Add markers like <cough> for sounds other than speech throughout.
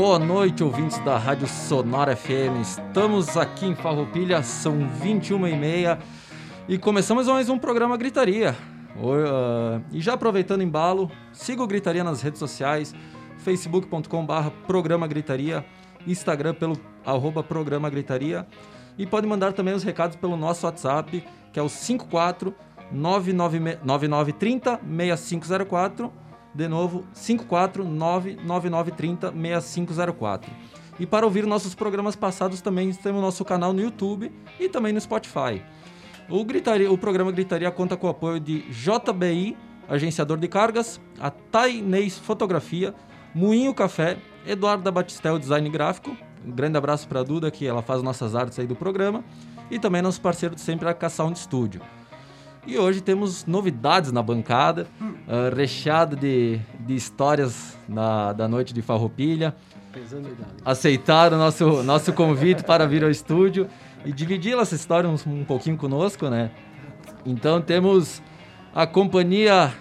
Boa noite, ouvintes da Rádio Sonora FM. Estamos aqui em Farroupilha, são 21h30 e começamos mais um programa Gritaria. Ah, e já aproveitando o embalo, siga o Gritaria nas redes sociais, facebook.com.br Programa Gritaria, Instagram pelo arroba Programa Gritaria e pode mandar também os recados pelo nosso WhatsApp, que é o 54 9930 6504 de novo, 54999306504. E para ouvir nossos programas passados também temos nosso canal no YouTube e também no Spotify. O, Gritaria, o programa Gritaria conta com o apoio de JBI, agenciador de cargas, a Tainês Fotografia, Moinho Café, Eduardo da Batistel Design Gráfico, um grande abraço para a Duda, que ela faz nossas artes aí do programa, e também nosso parceiro de sempre, a K-Sound Studio. E hoje temos novidades na bancada, ah, recheado de, de histórias na, da noite de Farroupilha. Aceitaram o nosso, nosso convite para vir ao estúdio e dividir essa história um, um pouquinho conosco, né? Então temos a companhia,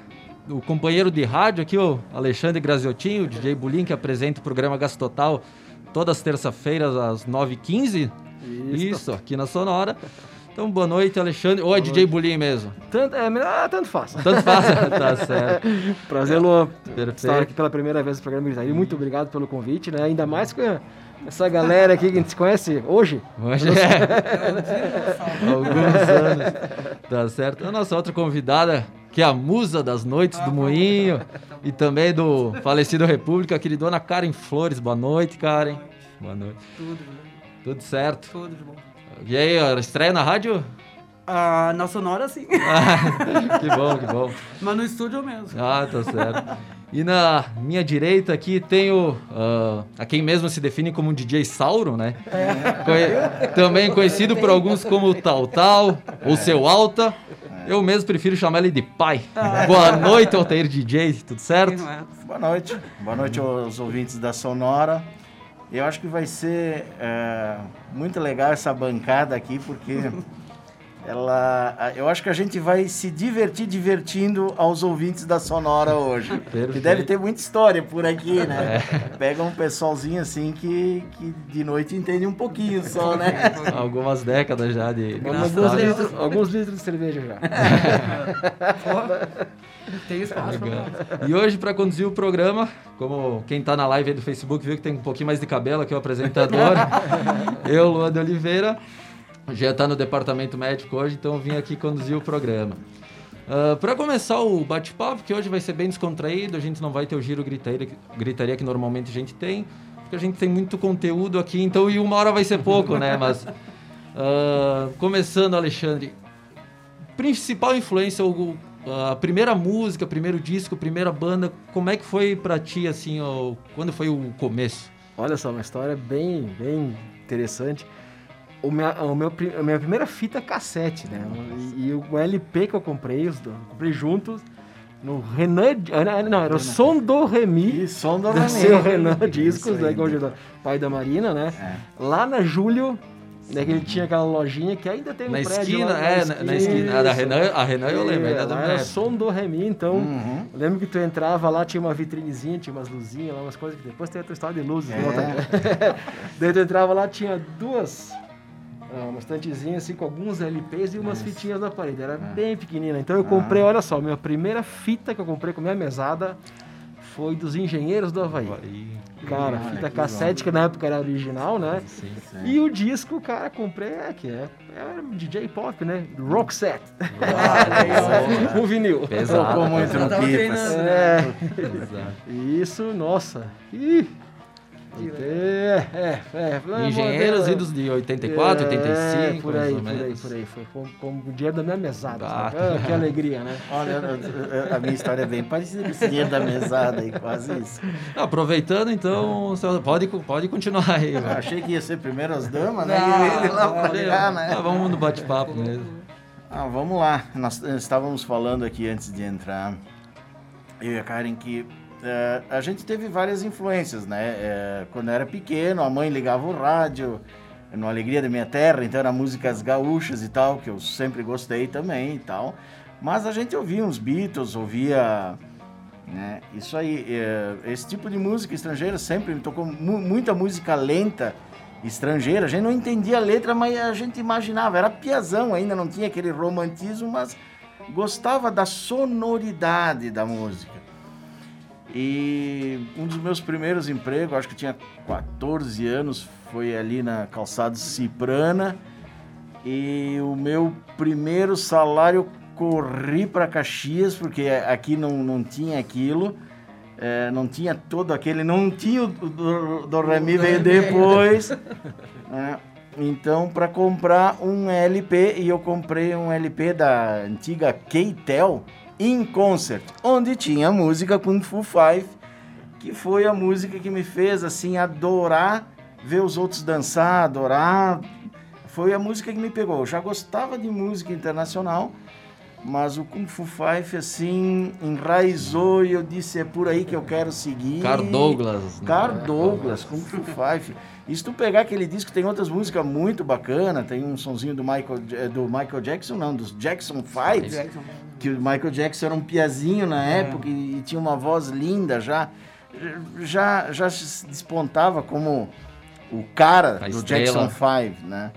o companheiro de rádio aqui, o Alexandre Graziotinho, o DJ Bulim, que apresenta o programa Gasto Total todas as terças-feiras às 9h15. Isso, aqui na Sonora. Então, boa noite, Alexandre. Ou é DJ Bulim mesmo? Tanto, é, ah, tanto faz. Tanto faz. <laughs> tá certo. Prazer, Luan. Perfeito. Estar aqui pela primeira vez no programa Gritaria. Muito obrigado pelo convite, né? Ainda mais com essa galera aqui que a gente se conhece hoje. Hoje é. Alguns anos. Tá certo. A nossa outra convidada, que é a musa das noites do Moinho e também do falecido República, a queridona Karen Flores. Boa noite, Karen. Boa noite. Tudo, Tudo certo? tudo de bom. E aí, ó, estreia na rádio? Ah, na Sonora, sim. <laughs> que bom, que bom. Mas no estúdio mesmo. Ah, tá certo. E na minha direita aqui tenho ah, a quem mesmo se define como um DJ Sauro, né? Conhe- Também conhecido por alguns como Tal Tal ou Seu Alta. Eu mesmo prefiro chamar ele de pai. Boa noite, Altair DJ, tudo certo? É? Boa noite. Boa noite aos ouvintes da Sonora. Eu acho que vai ser é, muito legal essa bancada aqui, porque <laughs> ela, eu acho que a gente vai se divertir divertindo aos ouvintes da Sonora hoje. <laughs> Que deve ter muita história por aqui, né? Pega um pessoalzinho assim que, que de noite entende um pouquinho só, né? <laughs> Algumas décadas já de. Alguns litros, alguns litros de cerveja já. <laughs> Tem espaço. E hoje, para conduzir o programa, como quem tá na live aí do Facebook viu que tem um pouquinho mais de cabelo aqui, o apresentador, eu, Luan de Oliveira, já tá no departamento médico hoje, então eu vim aqui conduzir o programa. para começar o bate-papo, que hoje vai ser bem descontraído, a gente não vai ter o giro gritaria, gritaria que normalmente a gente tem, porque a gente tem muito conteúdo aqui, então e uma hora vai ser pouco, né? Mas ah, começando, Alexandre, principal influência, o- a primeira música, primeiro disco, primeira banda, como é que foi pra ti, assim, ó, quando foi o começo? Olha só, uma história bem, bem interessante. O minha, o meu, a minha primeira fita cassete, né? E, e o LP que eu comprei, os dois, comprei juntos no Renan. ah, Não, era o Som do Remi. E som do Renan. seu Renan Discos, Isso né? Que hoje é o pai da Marina, né? É. Lá na Júlio, né, que ele tinha aquela lojinha que ainda tem um na prédio esquina, lá, é, na, na esquina. A da Isso. Renan, a Renan eu lembro, ainda É, da era som do Remi, então Uhum. eu lembro que tu entrava lá, tinha uma vitrinezinha, tinha umas luzinhas lá, umas coisas que depois tem a tua história de luzes. Walter? <laughs> Daí tu entrava lá, tinha duas, uma estantezinha assim com alguns LPs e umas fitinhas na parede, era bem pequenina. Então eu comprei, olha só, minha primeira fita que eu comprei com minha mesada foi dos Engenheiros do Havaí. Aí, Cara, Olha, fita que cassete, que na época era original, né? sim. E o disco, cara, comprei, é, que é, é DJ pop, né? Rock set. o vinil. Pesado. Tocou muito no Pipas. treinando. É, Pesado. isso, nossa. Ih, É, é, é. é Engenheiros modelo- idos de 84, é, 85, por aí, mais ou por aí, por aí. Foi com, com o dinheiro da minha mesada. Ah. Ah, que alegria, né? <laughs> Olha, a- minha história é bem parecida com esse dinheiro da mesada aí, quase isso. Aproveitando, então, senhor pode, pode continuar aí. Eu achei que ia ser primeiro as damas, né? Não, E ele lá pra cá, né? Ah, vamos no bate-papo mesmo. Ah, vamos lá. Nós eh, estávamos falando aqui antes de entrar, eu e a Karen, que eh, a gente teve várias influências, né? Eh, quando eu era pequeno, a mãe ligava o rádio, no Alegria da Minha Terra, então era músicas gaúchas e tal, que eu sempre gostei também e tal. Mas a gente ouvia uns Beatles, ouvia... Né? Isso aí, eh, esse tipo de música estrangeira sempre me tocou mu- muita música lenta estrangeira. A gente não entendia a letra, mas a gente imaginava. Era piazão ainda, não tinha aquele romantismo, mas gostava da sonoridade da música. E um dos meus primeiros empregos, acho que tinha 14 anos, foi ali na Calçado Ciprana. E o meu primeiro salário eu corri para Caxias, porque aqui não, não tinha aquilo. é, não tinha todo aquele. Não tinha o do, do Remy veio depois. né? Então, para comprar um LP, e eu comprei um LP da antiga K-Tel in Concert, onde tinha música Kung Fu Five, que foi a música que me fez assim adorar ver os outros dançar, adorar. Foi a música que me pegou. Eu já gostava de música internacional, mas o Kung Fu Five assim enraizou e eu disse é por aí que eu quero seguir. Carl Douglas. né? Carl Douglas, Kung Fu Five. E se tu pegar aquele disco, tem outras músicas muito bacanas. Tem um sonzinho do Michael, do Michael Jackson, não, dos Jackson Five. Jackson. Que o Michael Jackson era um piazinho na época e, e tinha uma voz linda já. Já, já se despontava como o cara A do estrela. Jackson Five, né?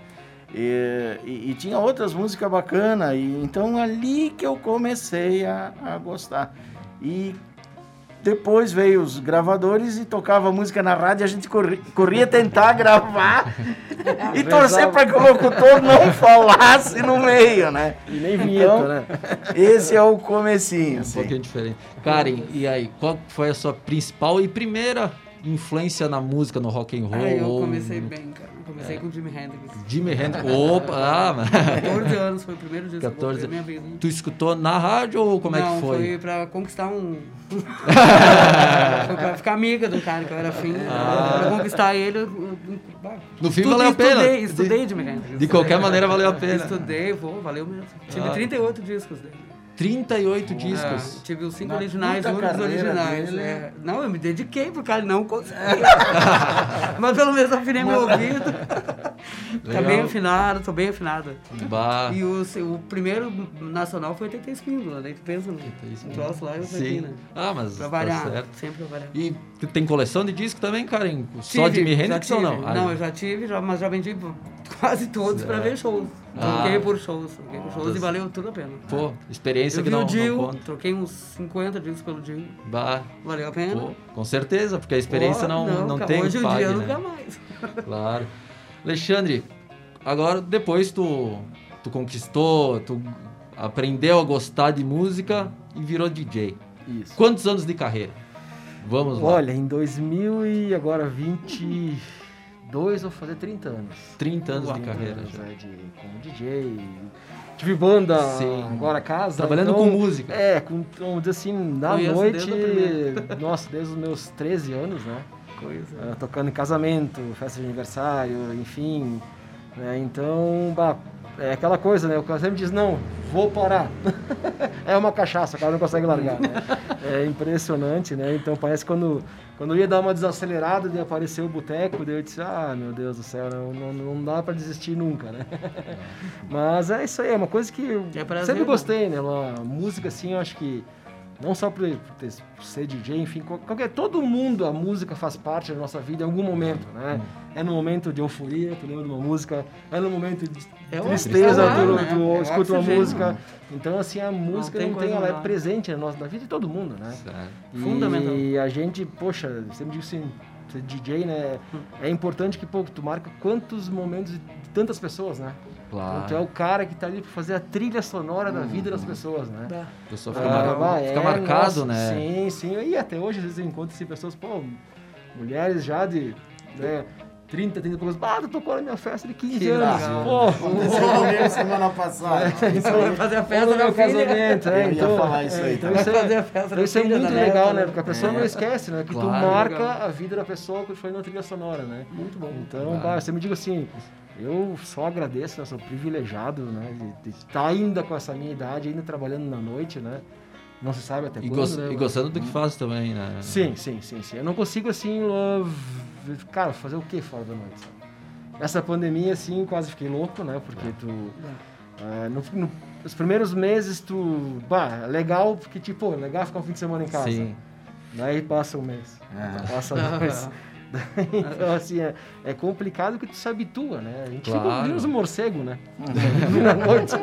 E, e- e tinha outras músicas bacanas. E, então ali que eu comecei a, a gostar. E depois veio os gravadores e tocava música na rádio, a gente corria, corria tentar gravar <laughs> e torcer para que o locutor não falasse no meio, né? E nem vinheta, Então, né? Esse é o comecinho, Um assim. pouquinho diferente. Karen, e aí, qual foi a sua principal e primeira influência na música, no rock and roll? Ah, eu comecei bem, cara. Comecei com o Jimi Hendrix. Jimi Hendrix. Opa, ah, <laughs> mas... 14 anos foi o primeiro disco 14. que eu comprei na minha vida. Tu escutou na rádio ou como Não, é que foi? foi pra conquistar um... <laughs> foi pra ficar amiga do cara que eu era afim. Ah. Pra conquistar ele, eu... No fim valeu a pena. Estudei, De- estudei Jimi Hendrix. De qualquer maneira valeu a pena. Estudei, vou, valeu mesmo. Tive Ah. 38 discos dele. 38 É, discos. tive os cinco Na originais, puta os únicos carreira originais. dele. é. Não, eu me dediquei pro cara, não conseguia. <laughs> Mas pelo menos afinei meu ouvido. <laughs> Tá bem afinado, tô bem afinado. Bah. E o, o primeiro nacional foi 80 espíndola, daí tu pensa no troço lá e eu Sim. aqui, né? Ah, mas Pra tá variar, certo. sempre pra variar. E tu tem coleção de disco também, Karen? Só Tive, Jimi já Hendrix ou não? tive. Ah, Não, eu já tive, já, mas já vendi quase todos pra ver shows. Ah. Troquei por shows, troquei por shows das- e valeu tudo a pena. Pô, experiência Eu que vi não, o Dio, não conta. troquei uns 50 discos pelo Dio, Bah, valeu a pena. pô, com certeza, porque a experiência Pô, não, não, cara, tem Hoje em dia pague, nunca né? mais. <laughs> Claro. Alexandre, agora depois tu, tu conquistou, tu aprendeu a gostar de música e virou DJ. Isso. Quantos anos de carreira? Vamos lá. Olha, em 2000 e agora 22, vou fazer 30 anos. 30 anos de 30 carreira anos, já. é, de, como DJ. Tive banda, Sim. agora casa. Trabalhando então, com música. É, com, vamos dizer assim, na Conheço noite. desde. <laughs> Nossa, desde os meus 13 anos, né? Coisa. Ah, tocando em casamento, festa de aniversário, enfim. né? Então, bah, é aquela coisa, né? O cara sempre diz, não, vou parar. <laughs> é uma cachaça, o cara não consegue largar, né? É impressionante, né? Então parece que quando, quando eu ia dar uma desacelerada, de aparecer o boteco, daí eu disse, ah, meu Deus do céu, não, não, não dá pra desistir nunca, né? <laughs> Mas é isso aí, é uma coisa que eu É prazer, sempre né? gostei, né? Uma música, assim, eu acho que não só por, por ser DJ, enfim, qual- qualquer, todo mundo, a música faz parte da nossa vida em algum momento, né? É no momento de euforia, tu lembra de uma música, é no momento de É tristeza, oxigênio, tu, né? tu É escuta uma música. Então, assim, a música tem não tem, ela é presente na, nossa, na vida de todo mundo, né? Certo. Fundamental. E a gente, poxa, sempre digo assim, DJ, né? É importante que, pô, tu marca quantos momentos de tantas pessoas, né? Claro. Tu é o cara que tá ali pra fazer a trilha sonora da vida das pessoas, né? Dá. A pessoa fica, Ah, mar- vai, fica é, marcado, nossa, né? Sim, sim. E até hoje, às vezes, eu encontro assim, pessoas, pô, mulheres já de. Né, 30, 30 e poucos. Ah, tu tocou na minha festa de 15 Que anos. legal. Pô, semana passada. isso aí. fazer a festa da meu casamento, é, Eu ia então, falar isso aí Então isso Vai fazer é, a festa então isso é muito legal, neta, né? Porque a pessoa não esquece, né? Que tu Claro. marca Legal. a vida da pessoa que foi na trilha sonora, né? Muito bom. Então, bah, você me diga assim, eu só agradeço, né? Sou privilegiado, né? De estar ainda com essa minha idade, ainda trabalhando na noite, né? Não se sabe até E, quando, né? e gostando do que faz também, né? Sim, sim, sim, sim. Eu não consigo, assim, v- cara, fazer o que fora da noite, sabe? Essa pandemia, assim, quase fiquei louco, né? Porque tu... eh, no, no- os primeiros meses, tu... Bah, legal, porque, tipo, legal ficar um fim de semana em casa. Sim. Daí passa um mês, Ah. passa dois. <laughs> <laughs> Então, assim, é, é complicado que tu se habitua, né? A gente Claro. fica vira os morcegos, né? <laughs> na noite.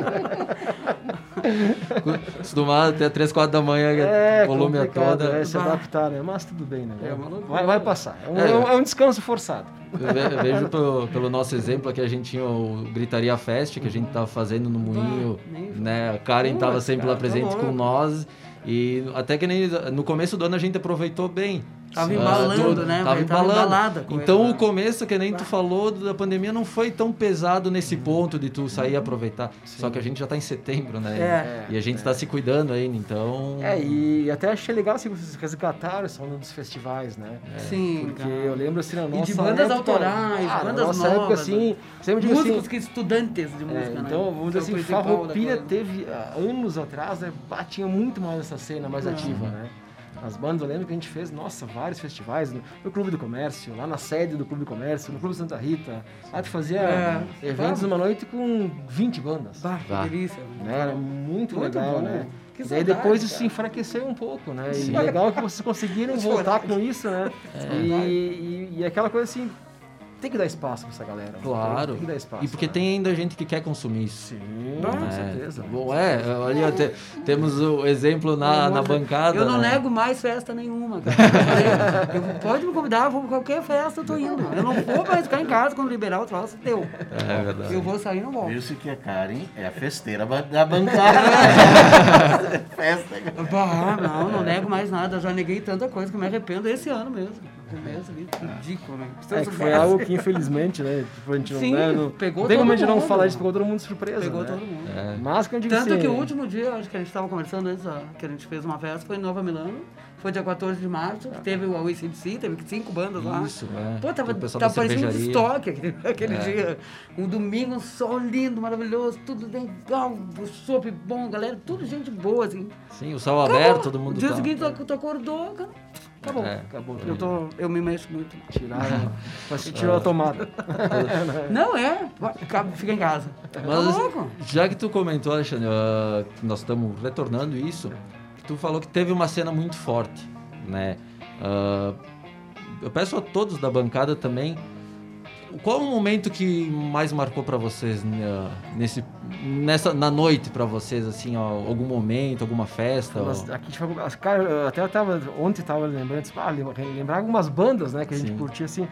Acostumado até 3, 4 da manhã, É, volume a toda. é se adaptar, né? Mas tudo bem, né? É vai, vai passar. É um, É. é um- descanso forçado. Eu vejo pelo, pelo nosso exemplo aqui, a gente tinha o Gritaria Fest, que a gente tava fazendo no Moinho, né? A Karen tava Putz, sempre lá tá presente com nós. E até que nem no começo do ano a gente aproveitou bem. Tava Ah, embalando, né? Tava embalando. embalada com Então ele, o né? começo, que nem tu falou, da pandemia não foi tão pesado nesse ponto de tu sair e aproveitar. Só que a gente já tá em setembro, né? É. E a gente tá se cuidando ainda, então. É, e até achei legal assim, vocês resgataram essa onda dos festivais, né? Sim, Porque cara. eu lembro assim na nossa de bandas época, autorais, ah, na bandas nossa época novas, assim, sempre digo Músicos assim, que estudantes de é, música, né? então, vamos dizer é o assim, Farroupilha teve há anos atrás, né, muito mais essa cena mais ativa, né? As bandas, eu lembro que a gente fez, nossa, vários festivais no, no Clube do Comércio, lá na sede do Clube do Comércio, no Clube Santa Rita. Lá tu fazia É. eventos numa noite com 20 bandas. Bah, Bah. que delícia. Né? Era muito, Muito legal, bom. né? Que e daí saudade, depois isso cara. se enfraqueceu um pouco, né? Sim. E legal que vocês conseguiram <laughs> voltar saudade. com isso, né? É. E, e, e aquela coisa assim, tem que dar espaço pra essa galera. né? Claro. Tem que dar espaço. E porque né? tem ainda gente que quer consumir isso. Sim, Não, com É, certeza. Bom, é, ali até temos o exemplo na, na bancada. Eu não né? nego mais festa nenhuma, cara. Eu, pode me convidar, vou pra qualquer festa, eu tô indo. Eu não vou mais ficar em casa quando liberar o troço, deu. É verdade. Eu vou sair, não volto. Viu-se que a Karen é a festeira da bancada. Festa. <laughs> Bah, não, não nego mais nada. Eu já neguei tanta coisa que eu me arrependo esse ano mesmo. Começo ali, ridículo, né? É que foi algo que infelizmente, né? Tipo, a gente não, Sim, né, não, pegou não tem como a gente não mundo. falar disso, pegou todo mundo de surpresa. Pegou né? todo mundo. É. Mas que eu digo Tanto assim, que o último dia, acho que a gente estava conversando antes, ó, que a gente fez uma festa, foi em Nova Milano. Foi dia 14 de março, que teve o ACDC, teve cinco bandas lá. Isso, é. Pô, tava, tava parecendo um estoque aquele, <laughs> aquele É. dia. Um domingo, um sol lindo, maravilhoso, tudo legal, o chopp bom, galera, tudo gente boa, assim. Sim, o céu Acabou. aberto, todo mundo No dia tá- seguinte, tu acordou, cara, acabou. É. Acabou Eu, tô, eu me mexo muito. Tiraram, <laughs> mas se tirou a tomada. <laughs> Não, é, fica em casa. Mas tá louco? já que tu comentou, Alexandre, que nós estamos retornando isso, que tu falou que teve uma cena muito forte, né? Ah, eu peço a todos da bancada também, qual o momento que mais marcou para vocês né, nesse, nessa, na noite para vocês, assim, ó, algum momento, alguma festa? Mas ó? aqui, tipo, as- cara, eu até eu tava, ontem tava lembrando, tipo, ah, lembra- lembrar algumas bandas, né, que a gente Sim. curtia, assim.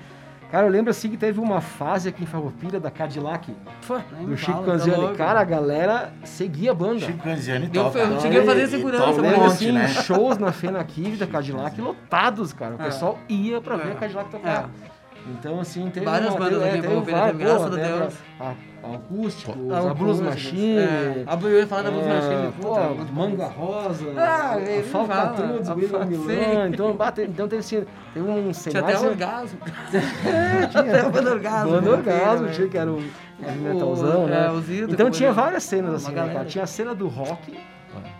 Cara, eu lembro, assim, que teve uma fase aqui em Farroupilha da Cadillac, Pô, do Chico fala, tá Canziani. cara, a galera seguia a banda. Chico Canziani Eu- toca. eu cheguei a fazer segurança, Eu lembro, monte, assim, né? shows na Fena Kiv da Cadillac lotados, cara. O É. pessoal ia pra ver É. a Cadillac tocar. É. Então, assim, teve Várias uma, bandas teve, aqui em teve Farroupilha, várias, teve, graças a teve Deus. A, a Acústico, Ah, a Blues Machine. É, a eu ia falar da Blues é, Machine. pô, bom. Manga Rosa, Ah, a ele fala, Falcatrudes, a William Milan. Então, bate, então teve, assim, teve um Tinha cenário... até assim, orgasmo. <laughs> É, tinha. Até a banda orgasmo. Banda né? Orgasmo, É, tinha que era o O- metalzão, é, né? o então tinha várias cenas assim, né, cara? Tinha a cena do rock,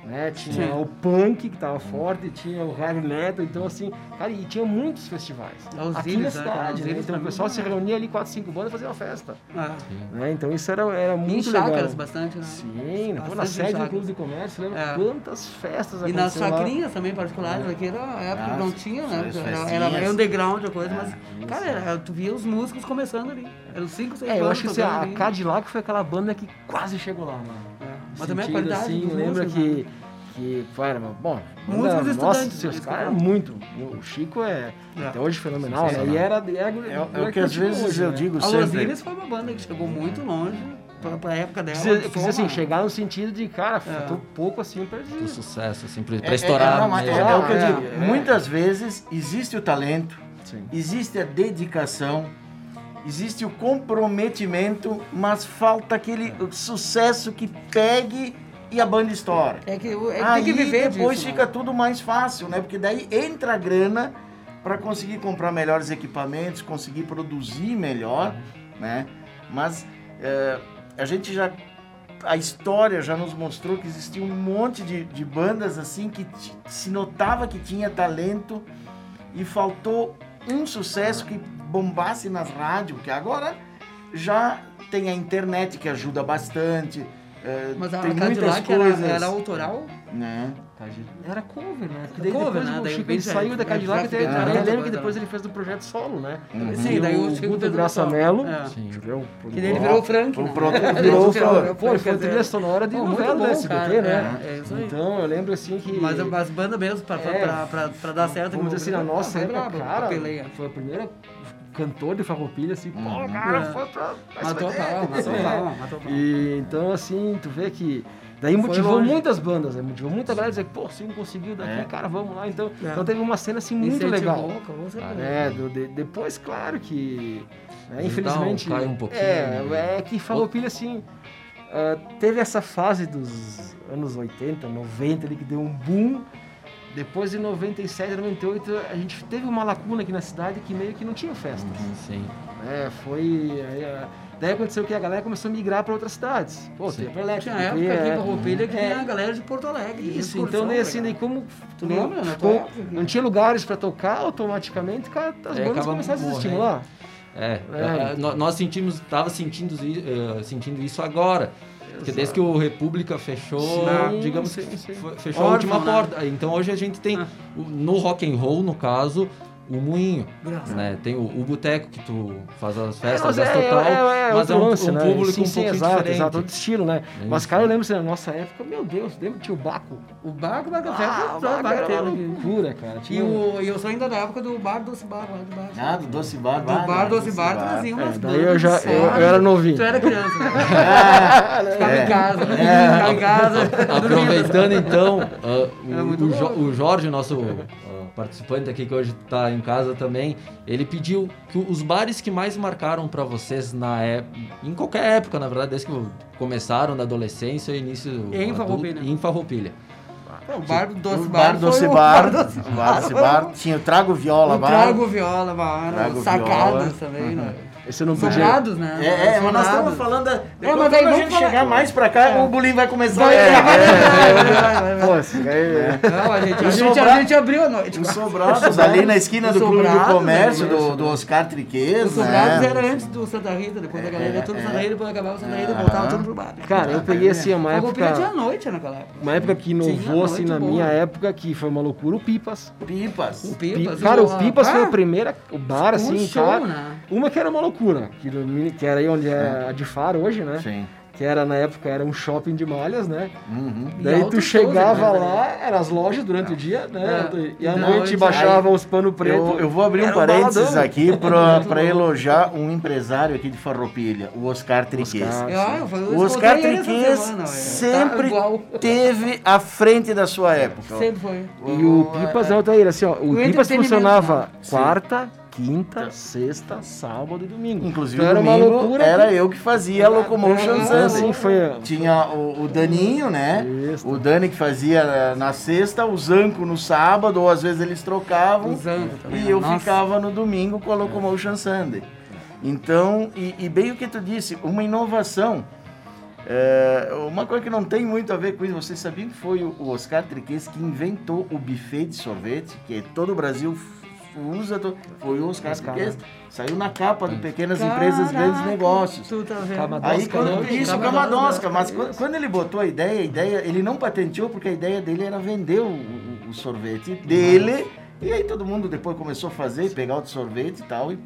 né? Tinha Tinha. o punk que tava forte, tinha o heavy metal, então assim, cara, e tinha muitos festivais. É, os aqui na né, cidade, né? Então o pessoal mim, se é. reunia ali, quatro, cinco bandas e fazia uma festa. É. Né? Então isso era, era Em muito chácaras legal. bastante, né? Sim, pô, na Bastante sede do chácaras. Clube de Comércio, lembra É. quantas festas E nas aconteceram lá? chacrinhas também particulares, aqui era a época Ah, que não tinha, né? Era, era underground a coisa, mas, isso. cara, era- tu via os músicos começando ali. Eram cinco, seis É, eu acho que a. Cadillac foi aquela banda que quase chegou lá, mano. É. Mas também a sentido, qualidade assim, lembra que, né? Que foi, era, bom, Músicos banda- estudantes, nossa, que caras falo. muito. O Chico é, É. até hoje fenomenal, né? E era, e era, É, é o que às vezes eu digo A. Osiris foi uma banda que chegou muito longe pra, pra época dela. Quis, quis Soma. assim, chegar no sentido de, cara, faltou pouco assim pra Do sucesso, assim, pra, É, pra estourar. é, não, mas é, é o que eu É, digo. é. Muitas vezes existe o talento, Sim. existe a dedicação existe o comprometimento, mas falta aquele sucesso que pegue e a banda estoura. É que, é que Aí tem que viver depois disso, fica né? tudo mais fácil, né? Porque daí entra a grana para conseguir comprar melhores equipamentos, conseguir produzir melhor, né? Mas é, a gente já a história já nos mostrou que existia um monte de, de bandas assim que se notava que tinha talento e faltou um sucesso que bombasse nas rádios, que agora já tem a internet que ajuda bastante. É, Mas a Cadillac era, coisas. era autoral? né? Era cover, né? Porque daí Cover, depois né? o Daí Chico ele saiu da Cadillac, fica- até Ah, lembro que depois ele fez do projeto solo, né? Uhum. Sim, daí o Chico fez Graça. Melo. É. Sim. Virou, Que daí ele virou o Frank, O né? pro- <laughs> Ele virou o Frank. Pô, foi trilha sonora de novela da SBT, né? É, é isso aí. Então eu lembro assim que. Mas as bandas mesmo, pra, pra, É. pra, pra, pra dar certo... Vamos dizer assim, na nossa época, cara, a peleia. foi a primeira cantor de farroupilha, assim, pô, Uhum. cara, É. foi pra... Matou pau, matou pau, matou pau. E então, assim, tu vê que. Daí motivou muitas bandas, né? motivou muita galera a dizer, pô, se um conseguiu daqui, É. cara, vamos lá. Então, É. então teve uma cena assim muito legal. com certeza. É, do- de- depois, claro que. né, infelizmente. cai um pouquinho. É, é que Farroupilha, assim. ah, teve essa fase dos anos 80, 90 ali que deu um boom. Depois de 97, 98, a gente teve uma lacuna aqui na cidade que meio que não tinha festas. Sim. É, foi. aí, ah, daí aconteceu que a galera começou a migrar para outras cidades. Pô, Sim. tem pra Elétrica. Tinha época aqui é, em Farroupilha que é. tinha a galera de Porto Alegre. Isso, então daí assim, né, daí cara? como Tu não, lembra, né? ficou- Tua época? não tinha lugares para tocar, automaticamente cara, as É, bandas começaram a se morrendo. estimular. É, É. é, nó- nós sentimos, tava sentindo, eh, sentindo isso agora. Porque desde que o República fechou, Sim, digamos sim, que sim. fe- fechou a Órfão, última né? porta. Então hoje a gente tem Ah. no rock and roll, no caso, o moinho, né? Tem o, o boteco que tu faz as É, festas mas das é, total, é, é, mas é um, lance, um né? público sim, um sim, pouquinho exato, diferente. exato, outro estilo, né? É Mas, isso. cara, eu lembro assim, na nossa época, meu Deus, lembra que tinha o Baco? O bar do Bar Café Ah, foi o só Baco bar era uma loucura, cara. E, Tinha... o, e eu sou ainda da época do Bar Doce Bar, lá do bar. Ah, do Doce Bar. do Bar Doce Bar trazia umas É, bandas eu já- eu- eu era novinho. Tu era criança, né? <laughs> Ficava É. em casa, né? Ficava em casa. <laughs> Aproveitando então, É o, Jorge, nosso participante aqui que hoje está em casa também, ele pediu que os bares que mais marcaram para vocês na época, em qualquer época, na verdade, desde que começaram da adolescência e início Em Farroupilha. em Farroupilha. O Bar do Doce <laughs> O Bar. Bar Doce Bar. Bar Bar Doce Bar. Tinha o Trago Viola O Bar. Trago Viola Bar. Trago Sacadas Viola. também, né? <laughs> Eu não podia... Sobrados, né? É, é, mas nós Sobrados. estamos falando. Da... Depois, mas quando a gente falar- chegar mais pra cá, É. o bullying vai começar. Vai, É, vai, vai, é- Não, a gente, a, gente, Sobra- a gente abriu a noite. Os sobrados ali na esquina do Os Clube do Sobrados, Comércio, né? do, do Oscar Os Triquez, sobrados né? era antes do Santa Rita, depois a galera ia tudo no Santa Rita, depois acabava o Santa Rita voltava tudo pro bar. Cara, eu peguei assim uma época... noite naquela época. Uma época que inovou, assim, na minha época, que foi uma loucura, o Pipas. Pipas. O Pi- Pipas. cara, o Pipas foi a primeira, o bar, assim, cara. né? Uma que era uma loucura, que, no- que era aí onde é a de Faro hoje, né? Sim. Que era, na época, era um shopping de malhas, né? Uhum. Daí tu altos chegava shows, né? lá, eram as lojas durante o dia, né? É. E à noite baixava os pano preto. Eu, eu vou abrir um um parênteses baladão. aqui pra, <laughs> pra elogiar um empresário aqui de Farroupilha, o Oscar Triquez. Oscar. Ah, O Oscar Triquez velho. sempre Tá teve à frente da sua época. Sempre foi. E o Pipas, não, Altair, assim, ó, o O Pipas funcionava né? quarta, quinta, sexta, sábado e domingo. Inclusive, Então era uma domingo loucura. era que- eu que fazia a Locomotion Sunday. assim, foi... Tinha o, o Daninho, né? Isso. O Dani que fazia na sexta, o Zanco no sábado, ou às vezes eles trocavam. Usando também. E né? eu Nossa. ficava no domingo com a Locomotion Sunday. Então, e, e bem o que tu disse, uma inovação. É, uma coisa que não tem muito a ver com isso, vocês sabiam que foi o o Oscar Triquez que inventou o buffet de sorvete, que todo o Brasil usa, to- foi o Oscar, Oscar, Triquez. né? Saiu na capa do Pequenas Empresas, Grandes Caraca, Negócios. Tu tá vendo? Camadosca, Aí quando, né? isso, Camadosca, mas isso. quando, quando ele botou a ideia, a ideia, ele não patenteou porque a ideia dele era vender o, o- o sorvete dele, e aí todo mundo depois começou a fazer, pegar outro sorvete e tal, e,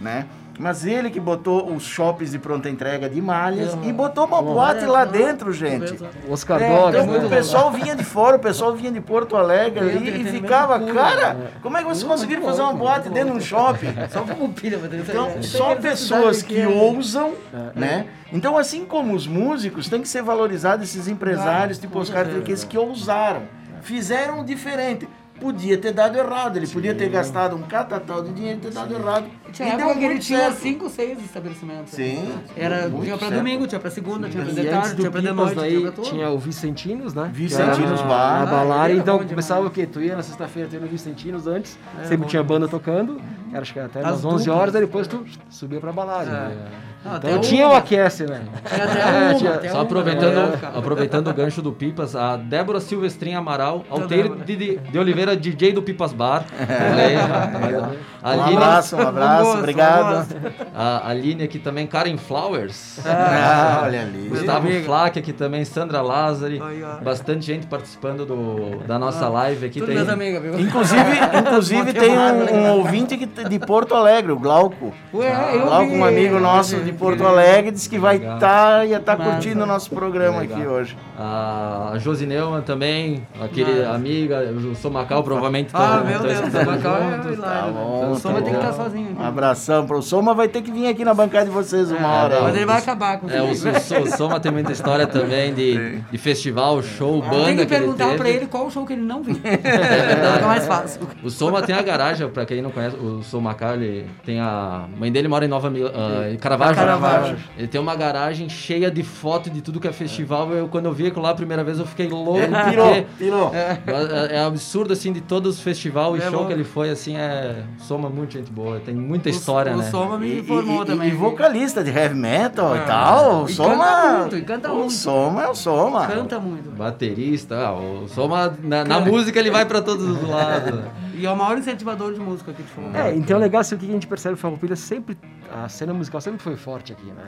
né? Mas ele que botou os shoppings de pronta entrega de malhas Uhum. e botou uma boate lá dentro, gente. Oscar É, Dogs, é Então, muito o pessoal vinha de fora, o pessoal vinha de Porto Alegre ali e ficava, cara, né? como é que vocês conseguiram fazer uma boate dentro de um shopping? <laughs> Só tem que Então, só pessoas que pequena. ousam, né? Então, assim como os músicos, tem que ser valorizado esses empresários, tipo com Oscar. Triquez, que ousaram, fizeram diferente. Podia ter dado errado. Ele podia ter gastado um catatal de dinheiro e ter dado errado. Tinha E época que ele tinha certo. cinco, seis estabelecimentos. Sim. Era, muito tinha pra certo. domingo, tinha pra segunda, tinha pra de tarde, tinha pra de noite, daí tinha pra tinha o Vicentinos, né? Vicentinos Bar. Na Balária, Ah, então começava o quê? Tu ia na sexta-feira, tu ia no Vicentinos antes, É, sempre bom tinha banda tocando, era, acho que até As umas 11 duplas. horas, daí depois tu subia pra Balária. né? Não, Então o- tinha o aquece, né? Tinha até <laughs> uma, tinha- até Só aproveitando, é, aproveitando o gancho do Pipas, a Débora Silvestrin Amaral, Alteiro Débora. de, de, de Oliveira, DJ do Pipas Bar. <laughs> Olha aí, a Um Aline, abraço, um abraço, gosto, obrigado. a Aline aqui também, Karen Flowers. Ah, olha ali. Gustavo. Flack aqui também, Sandra Lázari. Bastante gente participando do, da nossa live aqui. Tudo Tem, amigas, viu? Inclusive, <laughs> inclusive tem um, um ouvinte que, de Porto Alegre, o Glauco. Ué, eu Glauco, vi, um amigo nosso de. Porto Alegre, disse que vai estar ia estar Massa. curtindo o nosso programa Legal. aqui hoje. A Josi Neumann também, aquele Ah. amiga, o Somacal provavelmente Ah, tá- meu tá Deus, o Bacau é juntos. hilário, Tá né? bom, O Soma tá tem que estar sozinho. Um abração pro Soma, vai ter que vir aqui na bancada de vocês uma É, hora. mas ele vai acabar com É, o, o, o Soma tem muita história também de, de festival, show, banda Tem que que ele perguntar teve. pra ele qual o show que ele não viu. <laughs> É verdade. Fica mais fácil. O Soma tem a garagem, pra quem não conhece, o Somacal, ele tem a... a mãe dele mora em Nova Mil... ah, em Caravaggio. Caravaggio. Ele tem uma garagem cheia de foto de tudo que é festival. Eu, quando eu vi aquilo lá a primeira vez, eu fiquei louco. Pirou, porque pirou. É, é absurdo, assim, de todos os festivais e É show bom. que ele foi, assim, é... Soma muito gente boa, tem muita história, o, né? O Soma me E, informou e- também. e vocalista de heavy metal e É. tal. O E Soma. canta muito, e canta o muito. Soma é o Soma. Canta muito. Baterista, ah, o Soma, na, na música ele vai pra todos os lados. <laughs> E é o maior incentivador de música aqui de Fogo. É, então é legal assim, o que a gente percebe, Farroupilha sempre, a cena musical sempre foi forte aqui, né?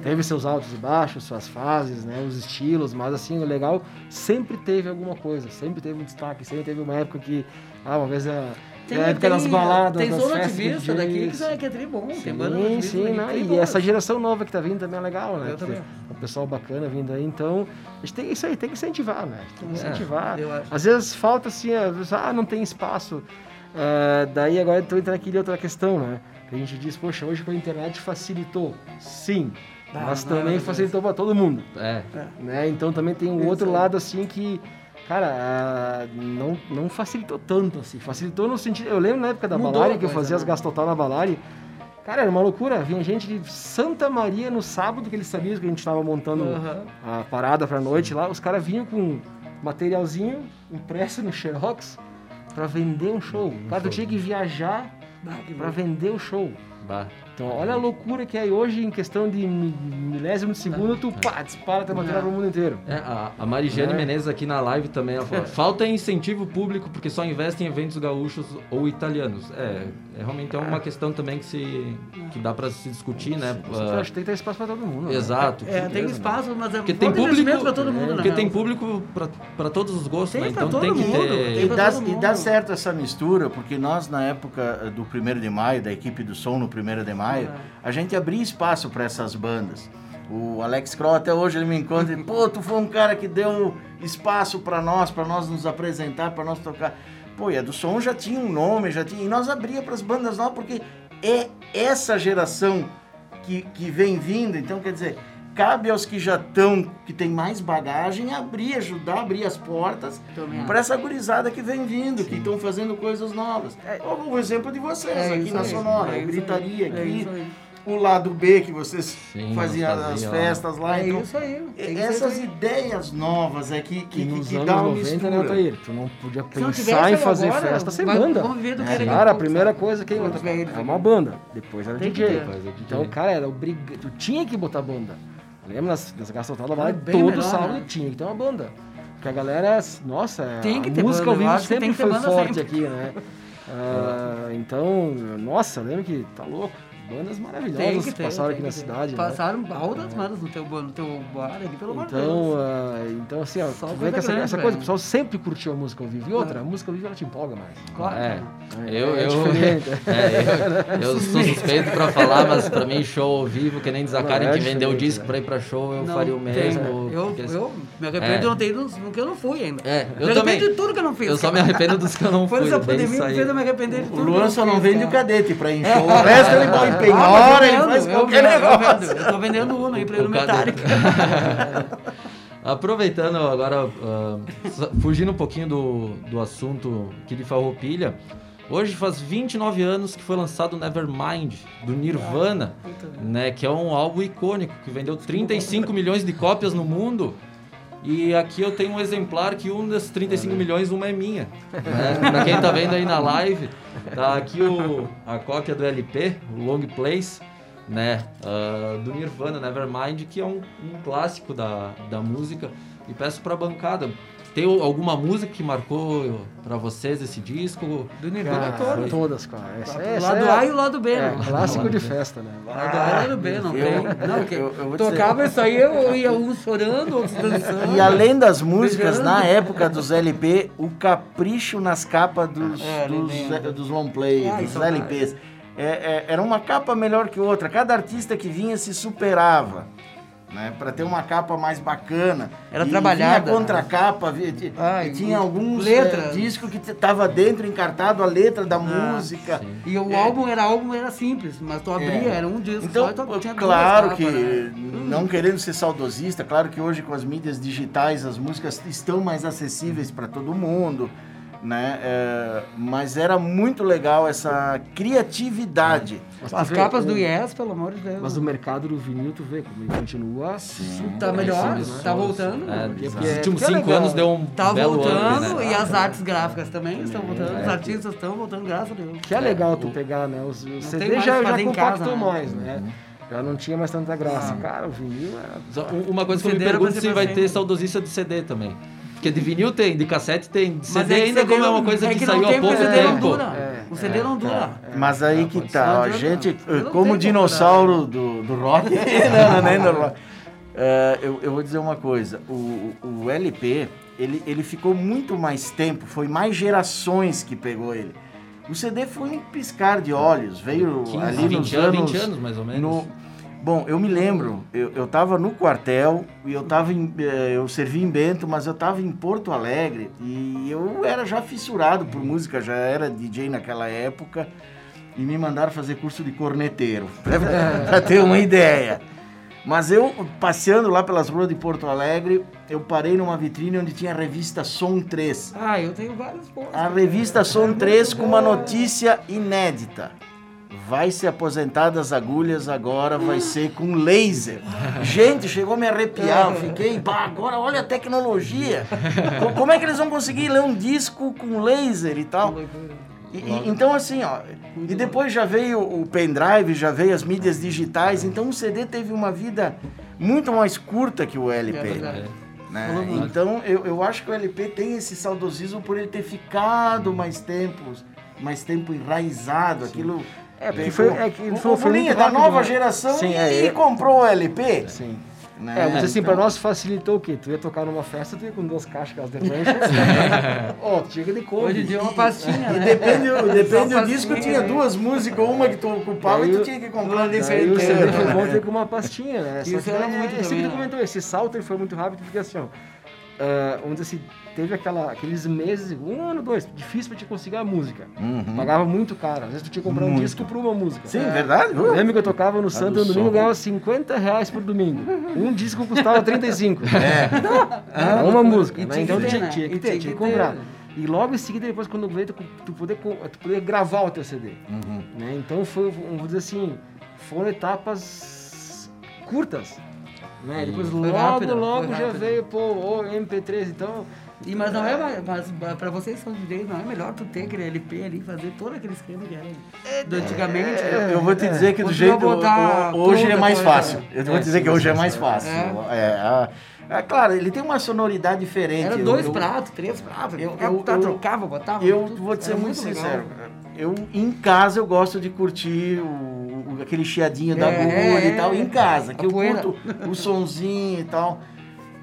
Deus. Teve seus altos e baixos, suas fases, né? Os estilos, mas assim, o legal sempre teve alguma coisa, sempre teve um destaque, sempre teve uma época que, ah, uma vez a, Tem, das tem- baladas, Tem das som festas nativista daqui que, é- que é tri bom. Tem banda Sim, sim, né? é E boa. essa geração nova que tá vindo também é legal, né? Eu também. é um pessoal bacana vindo aí, então a gente tem isso aí, tem que incentivar, né? Tem que É, incentivar. acho. Às vezes falta assim, ah, não tem espaço. Ah, daí agora estou entrando aqui em outra questão, né? Que a gente diz, poxa, hoje com a internet facilitou. Sim, Ah, mas é também facilitou para todo mundo. É, Né? Então também tem um outro lado assim que, cara, não, não facilitou tanto assim. Facilitou no sentido. Eu lembro na época da Mudou Balari, que eu fazia as né? gastotal na Balari. Cara, era uma loucura. Vinha gente de Santa Maria no sábado, que eles sabiam que a gente estava montando Aham. a parada pra noite lá. Os caras vinham com materialzinho impresso no Xerox pra vender um show. Cara, tu tinha que viajar que pra bom. vender o show. bah. Então, olha a loucura que é hoje, em questão de mi- milésimo de segundo, tu pá, dispara teu material pro mundo inteiro. É, a, a Marigiane É. Menezes aqui na live também, ela fala, falta incentivo público porque só investe em eventos gaúchos ou italianos. É, é realmente é uma questão também que, se, que dá pra se discutir, né? Eu Ah, acho que tem que ter espaço pra todo mundo. né? exato. É, com tem né? espaço, mas é Porque tem falta investimento público, pra todo mundo, porque né? tem público pra- pra todos os gostos, Tem né? pra Então todo tem que mundo, ter... tem E dá, e dá certo essa mistura, porque nós, na época do 1 de maio, da equipe do som no 1 de maio, a gente abria espaço para essas bandas. O Alex Crow até hoje ele me encontra e, <laughs> pô, tu foi um cara que deu espaço para nós, para nós nos apresentar, para nós tocar. Pô, e a do som já tinha um nome, já tinha. E nós abria para as bandas novas, porque é essa geração que, que vem vindo, então quer dizer, cabe aos que já estão, que tem mais bagagem, abrir, ajudar, abrir as portas para essa gurizada que vem vindo, que estão fazendo coisas novas. Como o exemplo de vocês É aqui na aí, Sonora, é Gritaria aí, é aqui, o lado B que vocês Sim, faziam as festas lá. É então, isso aí. e- essas isso aí. ideias novas é que, Que que, que, nos que anos dá uma 90, né, mistura. Altair? Tu não podia não pensar em fazer agora, festa sem vai- banda. É, era Cara, a primeira sabe? coisa que velhos é uma banda, depois era Tem DJ. Depois é DJ. Então, cara, era obriga... tu tinha que botar banda. Lembra nas, nas gastotadas lá, É todo melhor, sábado né? tinha que ter uma banda. Porque a galera, nossa, Tem que a ter música banda, ao vivo sempre tem que foi forte sempre. aqui, né? <laughs> Ah, então, nossa, lembra que tá louco. Bandas maravilhosas que ter, passaram aqui que na ter. cidade. né? Passaram altas bandas no teu, no teu bar ali, pelo amor de Então, Deus. ah, então assim, ó, Só vê que essa, grande, essa coisa, o pessoal sempre curtiu a música ao vivo. E outra, a música ao vivo ela te empolga mais. Claro. É, É, eu, é eu, <laughs> é, eu, eu sou suspeito pra falar, mas pra mim show ao vivo, que nem Karen é que vendeu o disco né? pra ir pra show, eu Não faria o mesmo. né? Eu, porque- eu me arrependo É. de não ter ido no que eu não fui ainda. É, eu me também. arrependo de tudo que eu não fiz. Eu só me arrependo dos que eu não Foi fui. essa bem pandemia que fez eu me arrepender de O tudo. Luan que só não vende o cadete pra encher. O resto ele põe em Ah, penhora, eu ele faz eu qualquer vendo, eu negócio. vendo. Eu tô vendendo Uno aí pra ele no. Metallica. <laughs> Aproveitando agora, ah, sa- fugindo um pouquinho do, do assunto aqui de Farroupilha, hoje faz 29 anos que foi lançado o Nevermind, do Nirvana, né, que é um álbum icônico, que vendeu 35 milhões de cópias no mundo. E aqui eu tenho um exemplar que um desses 35 milhões, uma é minha. Né? Pra quem tá vendo aí na live, tá aqui o, a cópia do LP, o Long Place, né? ah, do Nirvana, Nevermind, que é um, um clássico da, da música. E peço pra bancada, tem alguma música que marcou pra vocês esse disco? Do Nirvana Cara, todas. todas, cara. Essa, O essa lado é, A e o lado B, é, né? clássico de festa, né? Lado A e o lado B, não Eu- tem. Não, que eu- eu vou dizer- tocava isso aí, eu ia uns chorando, outros <laughs> dançando. E além das músicas, Beijando. na época dos LP, o capricho nas capas dos, É, dos, dos long play, Ai, dos. LPs. É, é, era uma capa melhor que outra. Cada artista que vinha se superava. Né, para ter uma capa mais bacana. Era e trabalhada, Vinha contra-capa, vi- ti- Ai, e tinha alguns letra. eh, discos que tava dentro encartado a letra da música. E o álbum era álbum era simples, mas tu abria, era um disco Então, só e tinha duas claro capas, que, né? não querendo ser saudosista, claro que hoje com as mídias digitais as músicas estão mais acessíveis para todo mundo, né? É, mas era muito legal essa criatividade. Mas As vê, capas o- do Yes, pelo amor de Deus. Mas o mercado do vinil, tu vê como ele continua tá melhor, Sim, tá sim. voltando. É, Porque- nos porque é- últimos porque é cinco legal. anos deu um Tá belo voltando ano, né? e as artes gráficas também estão voltando. É. Os artistas estão voltando, graças a Deus. Que é legal tu pegar, né? Os, os CD mais já, já em casa, compactou né? Uhum. mais, né? Já não tinha mais tanta graça. Cara, o vinil é... Um- Uma coisa que eu me pergunto se vai ter saudosista de CD também. Porque de vinil tem, de cassete tem, de CD é que ainda CD como é uma não- coisa é que, não saiu há pouco porque o CD não tempo. dura. É, O CD não dura. Mas aí que tá, a gente, como dinossauro do, do rock, <laughs> <laughs> não, nem do rock. É, eu, eu vou dizer uma coisa, o, o- o LP, ele, ele ficou muito mais tempo, foi mais gerações que pegou ele. O CD foi um piscar de olhos, veio 15, ali 20 nos anos, anos... 20 anos mais ou menos. no- Bom, eu me lembro, eu, eu tava no quartel e eu tava em, eh, eu servi em Bento, mas eu tava em Porto Alegre e eu era já fissurado por música, já era DJ naquela época e me mandaram fazer curso de corneteiro, <laughs> pra ter uma ideia. Mas eu, passeando lá pelas ruas de Porto Alegre, eu parei numa vitrine onde tinha a revista Som 3. Ah, eu tenho vários pontos. A revista Som 3 com uma notícia inédita. Vai se aposentar das agulhas agora, vai ser com laser. Gente, chegou a me arrepiar. Eu fiquei, "Bah, agora olha a tecnologia. Co- Como é que eles vão conseguir ler um disco com laser e tal? E- e- então, assim, ó. E depois já veio o pendrive, já veio as mídias digitais. Então o CD teve uma vida muito mais curta que o LP. É né? Então eu, eu acho que o LP tem esse saudosismo por ele ter ficado mais tempo, mais tempo enraizado, aquilo. É, porque foi- é que o, foi- o foi Bolinha muito da nova né? geração Sim, e, é, e é. comprou o LP. Sim. Né? É, mas assim, Então- pra nós facilitou o quê? Tu ia tocar numa festa, tu ia com duas caixas de lanche. <laughs> Ó, tu chega de Kombi. Hoje dia é uma pastinha, E né? depende, depende Só do disco, tinha né? duas músicas, uma que tu ocupava e tu tinha que comprar Daí disco o CD inteiro, foi bom né? ter com uma pastinha, né? Só Isso que era é, muito né? comentou, esse salto ele foi muito rápido, porque assim, ó, ah, vamos dizer assim, teve aquela, aqueles meses, um ano, dois, difícil pra te conseguir a música. Pagava muito caro, às vezes tu tinha que comprar um disco por uma música. Sim, verdade? Eu lembro que eu tocava no Santo do no domingo, ganhava 50 reais por domingo. Um disco custava 35. <laughs> É. Era uma música, né? Então tinha, né? tinha que tinha tinha que comprar. E logo em seguida, depois quando veio, tu, tu, poder, tu poder gravar o teu CD. Né? Então foi, vamos dizer assim, foram etapas curtas. Né? Depois logo, rápido, logo já veio, pô, o MP3, então... E, mas não é mas pra vocês que são DJs, não é melhor tu ter aquele LP ali, fazer todo aquele esquema que era do antigamente. né? Eu vou te dizer que do jeito. Hoje é mais fácil. Eu vou te dizer que hoje é mais fácil. É. É, é claro, ele tem uma sonoridade diferente. Era dois eu- pratos, três pratos. eu- Eu, eu- eu- trocava, botava. Eu tudo. vou te ser muito legal. sincero. Eu, em casa, eu gosto de curtir o- aquele chiadinho da É, agulha e tal. Em casa, que eu poeira. curto o sonzinho e tal.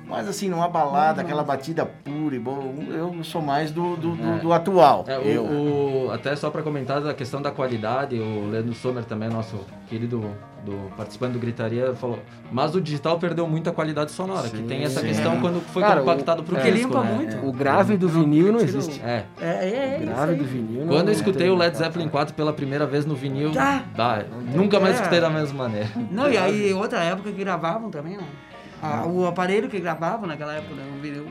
Mas assim, numa balada, aquela batida pura e boa, eu sou mais do, do, do- do atual. É, o- eu. o- até só para comentar da questão da qualidade, o Leandro Sommer também, nosso querido do, participante do Gritaria, falou, mas o digital perdeu muito a qualidade sonora, que tem essa sim. questão quando foi Cara, compactado pro Porque disco, limpa né? muito. O grave do vinil não o- existe. É. É, é, é. O grave do vinil não Quando eu não escutei o Led. Zeppelin 4 pela primeira vez no vinil, Ah! bah, nunca mais É. escutei da mesma maneira. Não, e aí outra época que gravavam também, né? A- o aparelho que gravava naquela época, né? O vinil.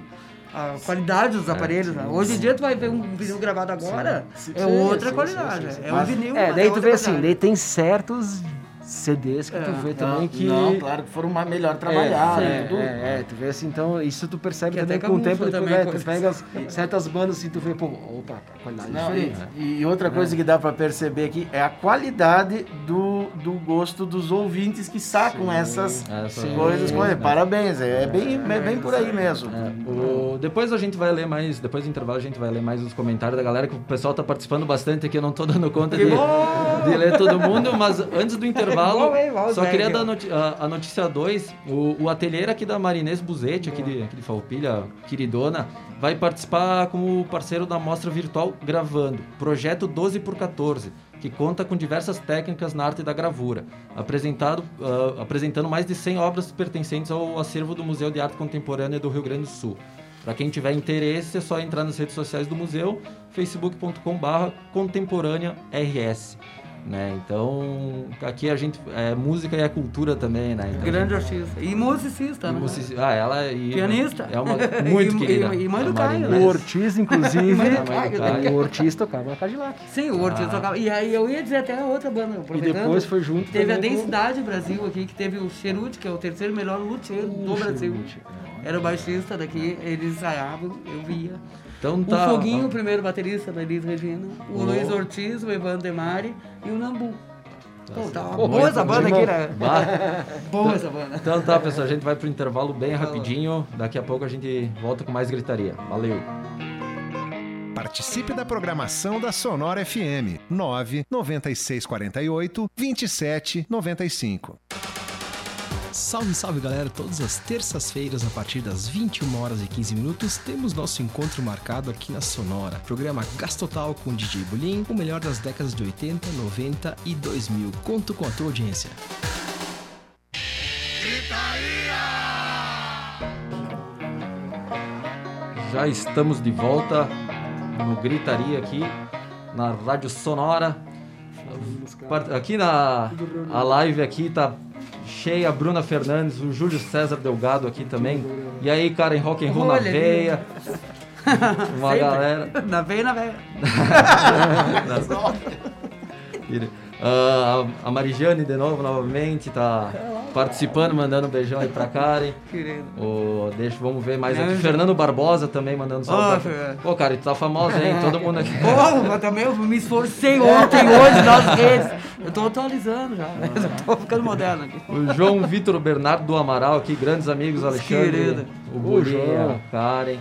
A qualidade dos aparelhos, né? Hoje em dia tu vai ver um vinil gravado agora, é Sim, outra sim, qualidade. sim, sim. É um vinil. É, daí tu outra vê assim, qualidade. daí tem certos CDs que tu É. vê também Não, que... não, claro que foram mais melhor trabalhados. É, tudo. é, é, tu vê assim, então isso tu percebe Que também até com o tempo, tu, também é, tu pega as- certas bandas assim, tu vê, pô, opa, a qualidade é Não, diferente. e, e outra coisa que dá pra perceber aqui é a qualidade do, do gosto dos ouvintes que sacam essas Essa- coisas. com ele. Parabéns, é, é bem, é bem por aí mesmo. O- depois a gente vai ler mais, depois do intervalo a gente vai ler mais os comentários da galera, que o pessoal tá participando bastante aqui, eu não tô dando conta de, de ler todo mundo, mas antes do intervalo, Hein? Os só queria velhos. dar noti- a, a notícia 2, o, o aqui da Marinês Buzetti, aqui de, aqui de Farroupilha, queridona, vai participar como parceiro da mostra virtual Gravando, projeto 12 por 14 que conta com diversas técnicas na arte da gravura, apresentado, ah, apresentando mais de 100 obras pertencentes ao acervo do Museu de Arte Contemporânea do Rio Grande do Sul. Para quem tiver interesse, é só entrar nas redes sociais do museu, facebook.com.br contemporânea RS. Né? Então, aqui a gente é música e é cultura também, né? Então, Grande artista. E musicista, e né? Ah, ela e Pianista. É uma muito E- querida. e- e mãe do Caio, Marinês. O Ortiz, inclusive, Caio, o. Ortiz tocava na Cadillac. Sim, o Ortiz tocava. E aí eu ia dizer até a outra banda. E depois foi junto Teve a também com- Densidade Brasil aqui, que teve o Cheruti, que é o terceiro melhor luthier do Brasil. Era o baixista daqui, eles ensaiavam, eu via. Então tá. O Foguinho, o primeiro baterista da Elis Regina. O Luiz Ortiz, o Evandro Demari e o Nambu. Pô, tá Pô, boa essa banda aqui, né? Bah. <laughs> Boa essa banda. Então tá, pessoal, a gente vai pro intervalo bem rapidinho. Daqui a pouco a gente volta com mais gritaria. Valeu. Participe da programação da Sonora FM 9 9648 2795. Salve, salve galera! Todas as terças-feiras, a partir das 21 horas e 15 minutos, temos nosso encontro marcado aqui na Sonora. Programa Gastotal com DJ Bulim, o melhor das décadas de 80, 90 e 2000. Conto com a tua audiência. Já estamos de volta no Gritaria aqui na Rádio Sonora. Aqui na a live aqui tá cheia, a Bruna Fernandes, o Júlio César Delgado aqui também. E aí, cara, em rock and roll na Olha ali. veia. <laughs> Uma Sempre. galera. Na veia, na veia. <laughs> Ah, a Marijane de novo, novamente, tá participando, mandando um beijão aí pra Karen. Querido. O, deixa, vamos ver mais aqui. Fernando Barbosa também mandando salve. Fer. Pô, cara, tu tá famosa, hein? Todo mundo aqui. Pô, mas também eu me esforcei ontem, hoje, nas redes. Eu tô atualizando já. Eu tô ficando moderno aqui. O João Vitor Bernardo do Amaral aqui, grandes amigos, Alexandre, Querido. o Burinha, a Karen,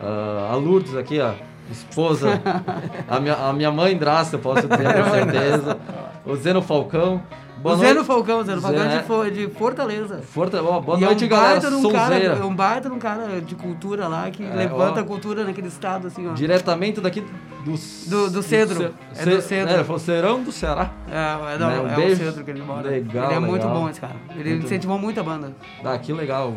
ah, a Lourdes aqui, ó, esposa, a minha, a minha mãe Draça, eu posso dizer com <laughs> certeza, o Zeno Falcão. Boa o Zeno noite. Falcão, Zeno Falcão Zé- de, de Fortaleza. Forta, ó, boa E noite, é um galera, baita um cara, é um baita de um cara de cultura lá que É, levanta ó. a cultura naquele estado, assim, ó. Diretamente daqui do... Do- do Cedro. É do Cedro. É, falou Serão do Ceará. É, é, não, Né, um é beijo. o centro que ele mora. Legal, ele é muito legal. bom esse cara. Ele Muito- incentivou muito a banda. Ah, que legal.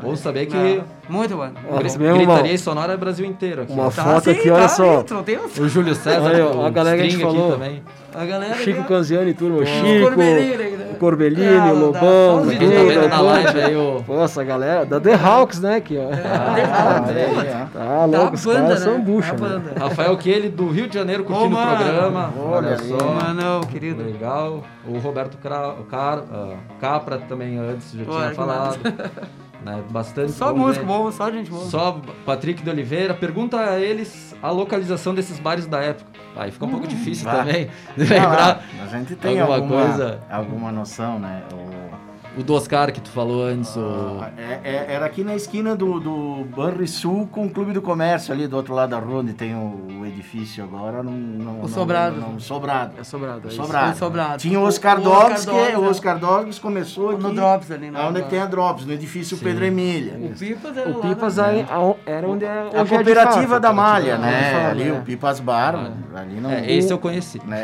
Bom saber que É, muito bom. Ó, uma- gritaria e sonora é Brasil inteiro aqui. Uma Tá, foto sim, aqui, olha tá, só. Então, tem os- O Júlio <laughs> César, Aí, ó, o a galera que a gente falou. também. A galera Chico. Canziani, turma. O Chico, né? o Corbellini, Ah, o Lobão, os o Tá vendo na live aí o... Pô, essa galera da The Hawks, né? Aqui, ó. Ah, aí, ó. Tá Tá louco, a os banda, caras né? são bucha, A né? banda. Rafael Kelly, do Rio de Janeiro, curtindo o programa. Olha só. Mano, querido. Legal. O Roberto ah, Capra também antes já tinha que falado. <laughs> Né, Bastante Só bom, músico né? bom, só gente boa. Só Patrick de Oliveira. Pergunta a eles a localização desses bares da época. Aí fica um pouco difícil vai. também <laughs> de Ah, lembrar. a gente tem alguma alguma, coisa. alguma noção, né? O- O do Oscar que tu falou antes. O... É- é- era aqui na esquina do, do Banrisul com o Clube do Comércio, ali do outro lado da rua, onde tem o, o edifício agora. Não, não, não- Sobrado. Não, não, sobrado. É sobrado, é. Sobrado. O Sobrado. Tinha o O- Oscar o Dogs, Oscar que Dogs, o é. Oscar Dogs começou aqui. No Drops ali, né? Onde tem a Drops, no edifício Pedro Emília. O Pipas era O lá, Pipas né? aí, era onde é. A é cooperativa da a Malha, cooperativa né? da Malha, ali né? o Pipas Bar, ali não. É, esse eu conheci. né?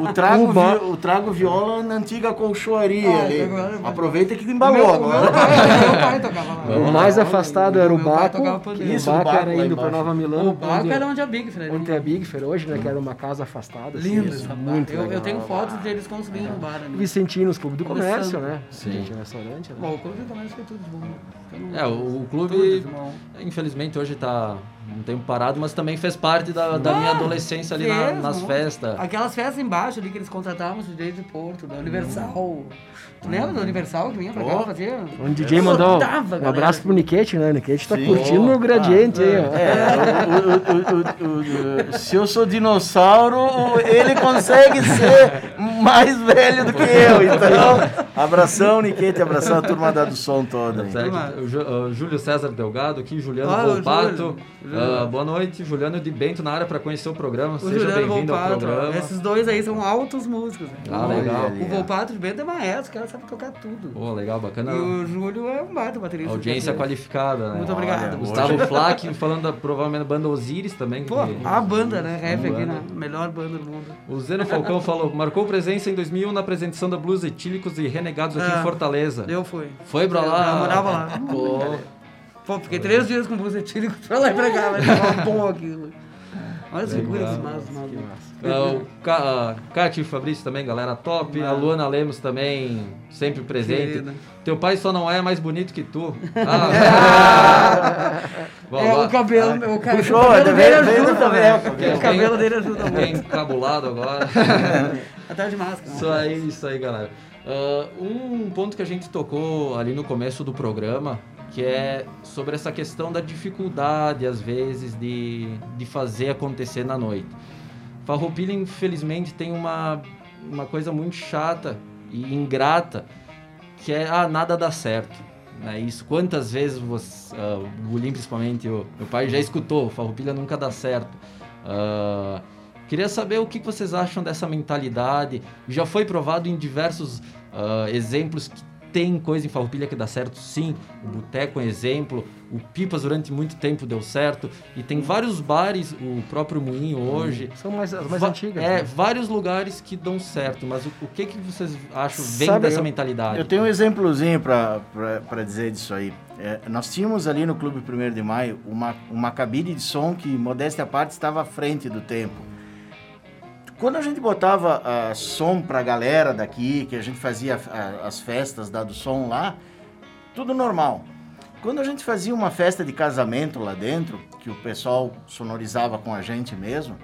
O, o trago, <laughs> O o trago viola na antiga colchoaria Ah, ali. Aproveita que embalou meu, o agora. meu pai, meu pai tocava lá. <laughs> O mais afastado era o Baco. Isso, o Baco era indo embaixo. Nova Milano. O Baco onde- era onde a Big Fred. Onde tem a Big Fair hoje, né? Que era uma casa afastada. assim, Lindo isso, essa muito Eu, eu tenho fotos deles construindo um bar ali. Vicentinos, Clube do Começando. Comércio, né? Sim. Restaurante, né? Bom, o Clube do Comércio foi tudo de bom. Então, É, o, o clube, infelizmente, hoje tá um tempo parado, mas também fez parte da, da minha Ah, adolescência ali na- nas festas. Aquelas festas embaixo ali que eles contratavam os DJs de Porto, da Universal. Tu lembra da Universal que vinha pra cá Oh. fazer? O DJ mandou Lotava, um galera. abraço pro Niquete, né? O Niquete tá Sim. curtindo Oh, o gradiente aí, ó. É, o- o- o- o- o- se eu sou dinossauro, ele consegue ser mais velho do que eu. Então, abração, Niquete, abração a turma da do som toda. aí. O Júlio César Delgado aqui, Juliano Ah, Volpato. Júlio. Ah, boa noite, Juliano de Bento na área para conhecer o programa. O Seja bem-vindo ao programa. Esses dois aí são altos músicos. né? Ah, legal. O Volpato de Bento é maestro, o cara sabe tocar tudo. Pô, legal, bacana. E o Júlio é um baita baterista. Audiência qualificada, né? Muito obrigado. Olha, Gustavo Flack falando da, provavelmente da banda Osiris também. Pô, que- a banda, né? Rap aqui, banda. né? Melhor banda do mundo. O Zeno Falcão falou, marcou presença em 2000 na apresentação da Blues Etílicos e Renegados aqui Ah, em Fortaleza. Eu fui. Foi pra lá? Eu morava lá. <laughs> Pô, Pô, fiquei três dias com blues etílico pra lá e pra cá, mas tava <laughs> bom aquilo. Olha as figuras Legal. mas, mas, ah, o Ca- a Cátia e Fabrício também, galera top. A Luana Lemos também, sempre presente. Querida. Teu pai só não é mais bonito que tu. <laughs> Ah, Bom, É, o cabelo, o, ca- Puxou, o cabelo dele ajuda, cabelo, velho. O cabelo dele ajuda Bem muito. encabulado agora. <laughs> Até de máscara. Isso aí, isso aí, galera. Ah, um ponto que a gente tocou ali no começo do programa, que é sobre essa questão da dificuldade, às vezes, de, de fazer acontecer na noite. Farroupilha, infelizmente, tem uma, uma coisa muito chata e ingrata, que é, ah, nada dá certo. Né? Isso, quantas vezes você, ah, o Bulim, principalmente, o meu pai já escutou, Farroupilha nunca dá certo. Ah, Queria saber o que vocês acham dessa mentalidade. Já foi provado em diversos ah, exemplos que tem coisa em Farroupilha que dá certo, sim. O Boteco é um exemplo. O Pipas durante muito tempo deu certo. E tem vários bares, o próprio Moinho hoje. São mais, as mais antigas. É, né? vários lugares que dão certo. Mas o, o que, que vocês acham vem Sabe, dessa eu- mentalidade? Eu tenho um exemplozinho para dizer disso aí. É, nós tínhamos ali no Clube 1 de Maio uma, uma cabine de som que, modéstia à parte, estava à frente do tempo. Quando a gente botava ah, som para a galera daqui, que a gente fazia ah, as festas da do som lá, tudo normal. Quando a gente fazia uma festa de casamento lá dentro, que o pessoal sonorizava com a gente mesmo,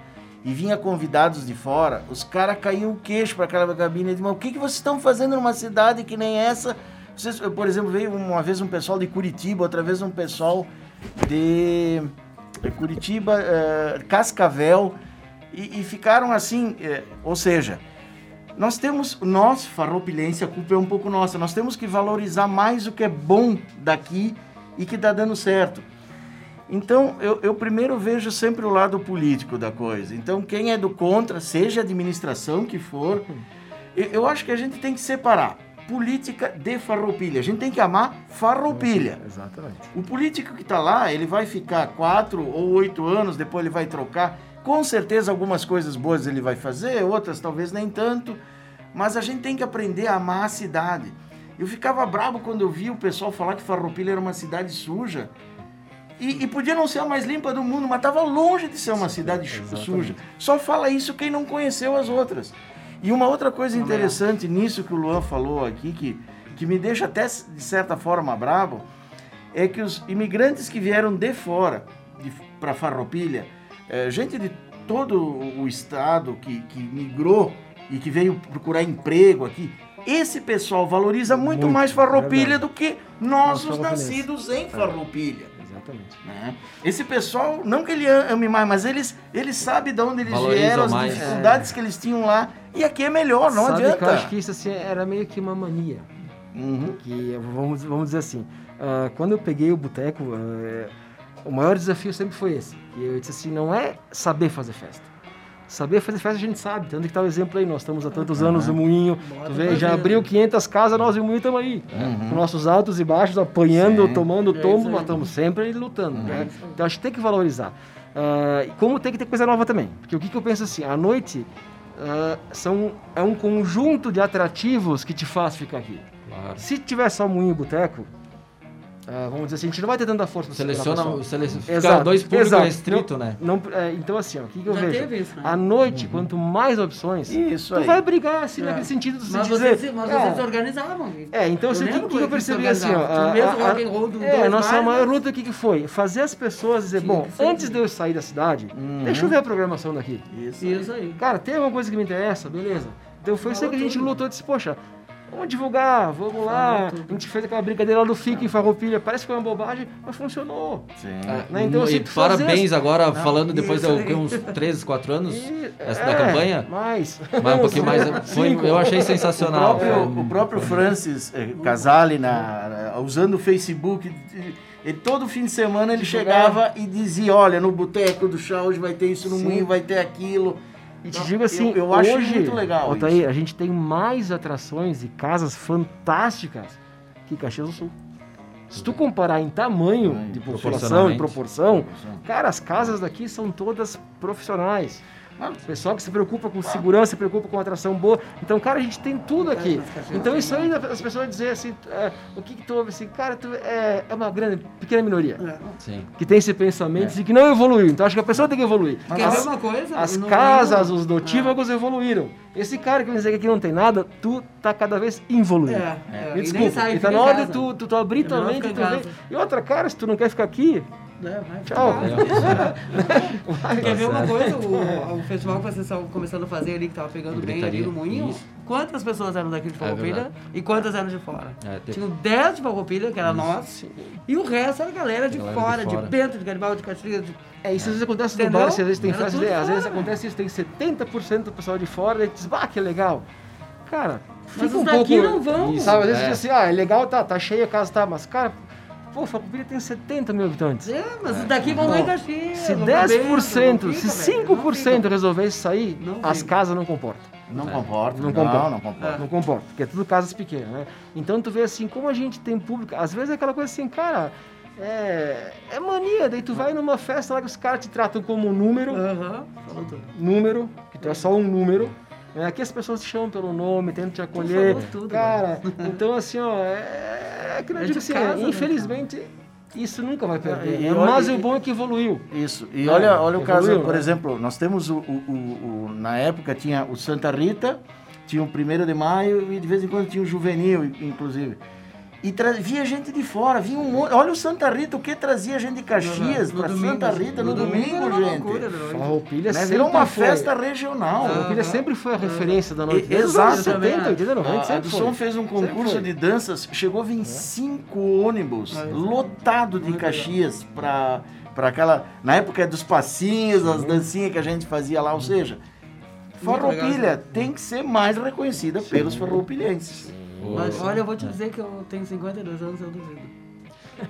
e vinha convidados de fora, os caras caíam o queixo para aquela cabine e diziam, o que, que vocês estão fazendo numa cidade que nem essa? Vocês, por exemplo, veio uma vez um pessoal de Curitiba, outra vez um pessoal de Curitiba, eh, Cascavel, e, e ficaram assim, eh, ou seja, nós temos, nós, farroupilhense, a culpa é um pouco nossa, nós temos que valorizar mais o que é bom daqui e que está dando certo. Então, eu, eu primeiro vejo sempre o lado político da coisa. Então, quem é do contra, seja a administração que for, eu, eu acho que a gente tem que separar política de farroupilha. A gente tem que amar farroupilha. Exatamente. O político que está lá, ele vai ficar quatro ou oito anos, depois ele vai trocar. Com certeza algumas coisas boas ele vai fazer, outras talvez nem tanto. Mas a gente tem que aprender a amar a cidade. Eu ficava bravo quando eu vi o pessoal falar que Farroupilha era uma cidade suja. E, e podia não ser a mais limpa do mundo, mas estava longe de ser uma cidade chu- suja. Só fala isso quem não conheceu as outras. E uma outra coisa interessante nisso que o Luan falou aqui, que, que me deixa até de certa forma bravo, é que os imigrantes que vieram de fora para Farroupilha, é, gente de todo o estado que, que migrou e que veio procurar emprego aqui, esse pessoal valoriza muito, Muito, mais Farroupilha verdade. do que nós, Nós os farroupilenses. nascidos em Farroupilha. Exatamente. né? Esse pessoal, não que ele ame mais, mas eles, eles sabem de onde eles Valorizam vieram, as mais. dificuldades que eles tinham lá. E aqui é melhor, não Sabe adianta. que eu acho que isso assim, era meio que uma mania. Uhum. Que, vamos, vamos dizer assim, ah, quando eu peguei o boteco, ah, o maior desafio sempre foi esse. E eu disse assim, não é saber fazer festa. Saber fazer festa a gente sabe, tanto que tá o exemplo aí, nós estamos há tantos anos no Moinho, tu vê, já abriu 500 casas, nós e o Moinho estamos aí, com nossos altos e baixos, apanhando, Sim. tomando É tombo, mas estamos sempre lutando, né? Então a gente tem que valorizar. E como tem que ter coisa nova também, porque o que, que eu penso assim, a noite ah, são, é um conjunto de atrativos que te faz ficar aqui. Claro. Se tiver só moinho e boteco, ah, vamos dizer assim, a gente não vai ter tanta força no Seleciona, seleciona Exato, dois públicos exato. restrito, né? Não, é, então, assim, ó, o que, que eu Já vejo? isso, né? À noite, quanto mais opções, Isso tu aí. vai brigar, assim, É. naquele sentido de Mas dizer... vocês, se- mas é, vocês se organizavam. É, então assim, o que, que eu percebi assim, ó. A, mesmo a- roll do é, a nossa bares, maior luta, o que, que foi? Fazer as pessoas dizer, bom, antes de eu sair da cidade, deixa eu ver a programação daqui. Isso. Isso aí. Cara, tem alguma coisa que me interessa? Beleza. Então foi isso que a gente lutou, disse, poxa, vamos divulgar, vamos lá. A gente fez aquela brincadeira lá do FIC em Farroupilha, parece que foi uma bobagem, mas funcionou. Sim. Né? Então, assim, e fazer parabéns as- agora, falando depois de o uns 13, 4 anos E- essa é, da campanha. Mais. Mas um pouquinho mais. <laughs> Foi, eu achei O sensacional. próprio, o próprio Francis eh, Casale, na, usando o Facebook, ele, todo fim de semana ele chegava e dizia, olha, no Boteco do Chá hoje vai ter isso, no Sim. Moinho vai ter aquilo. E te Não, digo assim, eu, eu acho hoje, muito legal Altair, isso. a gente tem mais atrações e casas fantásticas que Caxias do Sul. Se tu comparar em tamanho de população, em proporção, cara, as casas daqui são todas profissionais. O pessoal que se preocupa com segurança, se preocupa com atração boa. Então, cara, a gente tem tudo aqui. Então, isso aí, as pessoas dizer assim, é, o que que tu ouve assim, cara, tu é, é uma grande, pequena minoria É. Sim. que tem esse pensamento e que não evoluiu. Então, acho que a pessoa tem que evoluir. Quer As- ver uma coisa? as No- casas, no- os notívagos evoluíram. Esse cara que vai dizer que aqui não tem nada, tu tá cada vez evoluindo. É, é. Me E nem desculpa, sai, e tá fica na hora de tu, tu, tu abrir É tua mente e tu. E outra, cara, se tu não quer ficar aqui, É, vai. tchau. Quer ver uma coisa? O, o festival que vocês estão começando a fazer ali, que tava pegando bem ali no Moinho, Isso. quantas pessoas eram daqui de Farroupilha verdade. e quantas eram de fora? É, tem- Tinham 10 de Farroupilha, que era nós, e o resto era galera de, Galera de fora, de, fora. Bento, de Garibaldi, de Caxias, de... É, isso às vezes acontece no Entendeu? bar, assim, às vezes tem festa, às vezes acontece isso, tem 70% do pessoal de fora, tu diz, bah, que legal. Cara, Mas fica os um daqui pouco... não vão. Sabe, às vezes É. diz assim, ah, é legal, tá, tá cheia a casa, tá, mas cara, pô, Farroupilha tem 70 mil habitantes. É, mas daqui vão lá em Caxias. Se vão pra 10%, Bento, não se fica, velho, não 5% fica. resolvesse sair, Não as fica. casas não comportam. Não comporta, Não não, comporta. não, comporta. Não comporta, porque é tudo casas pequenas, né? Então tu vê assim, como a gente tem público, às vezes é aquela coisa assim, cara, é, é mania, daí tu vai numa festa lá que os caras te tratam como um número, número, que tu é só um número. Né? Aqui as pessoas te chamam pelo nome, tentam te acolher. tudo, cara, <laughs> então assim, ó, é, é que eu É digo assim, casa, né, infelizmente, isso nunca vai perder. Né? olha- Mas o bom é que evoluiu. Isso. E É, olha, olha o caso, evoluiu, por né? exemplo, nós temos o, o- o- o- Na época tinha o Santa Rita, tinha o 1 de maio e de vez em quando tinha o Juvenil, inclusive. E tra- via gente de fora, vinha um monte. Olha o Santa Rita, o que trazia gente de Caxias No para domingo, Santa Rita no, domingo, era uma gente. loucura, né? Farroupilha Né? sempre Virou uma foi- festa regional. Farroupilha sempre foi a referência da noite. Exato. anos 70, 80, 90, A, a sempre do foi. Som fez um concurso de danças, chegou a vir cinco ônibus lotado de Caxias para para aquela na época dos passinhos, as dancinhas que a gente fazia lá, ou seja, Farroupilha tem que ser mais reconhecida pelos farroupilhenses. Mas olha, eu vou te dizer que eu tenho 52 anos, eu duvido.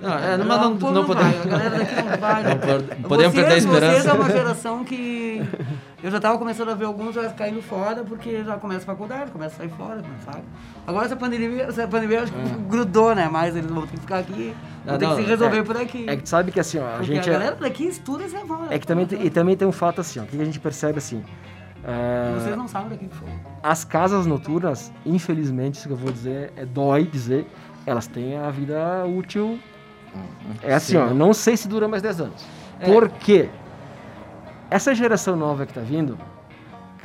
Não, é, mas não, o povo não vai, podemos. A galera daqui não vai. Não pod- podemos perder a Vocês esperança. é uma geração que eu já estava começando a ver alguns já caindo fora porque já começa a faculdade, começa a sair fora, sabe? Agora essa pandemia, essa pandemia acho que grudou, né? Mas eles vão ter que ficar aqui, vão Ah, ter não, que se resolver é- por aqui. É que tu sabe que assim, ó, a porque gente a é, galera daqui estuda e sai fora. é que também tem, e também tem um fato assim, ó, o que a gente percebe assim, é, Vocês não sabem daqui que foi. As casas noturnas, infelizmente, isso que eu vou dizer, é dói dizer, elas têm a vida útil. É assim, Sim, ó, não. não sei se dura mais 10 anos. É. Por quê? Essa geração nova que tá vindo,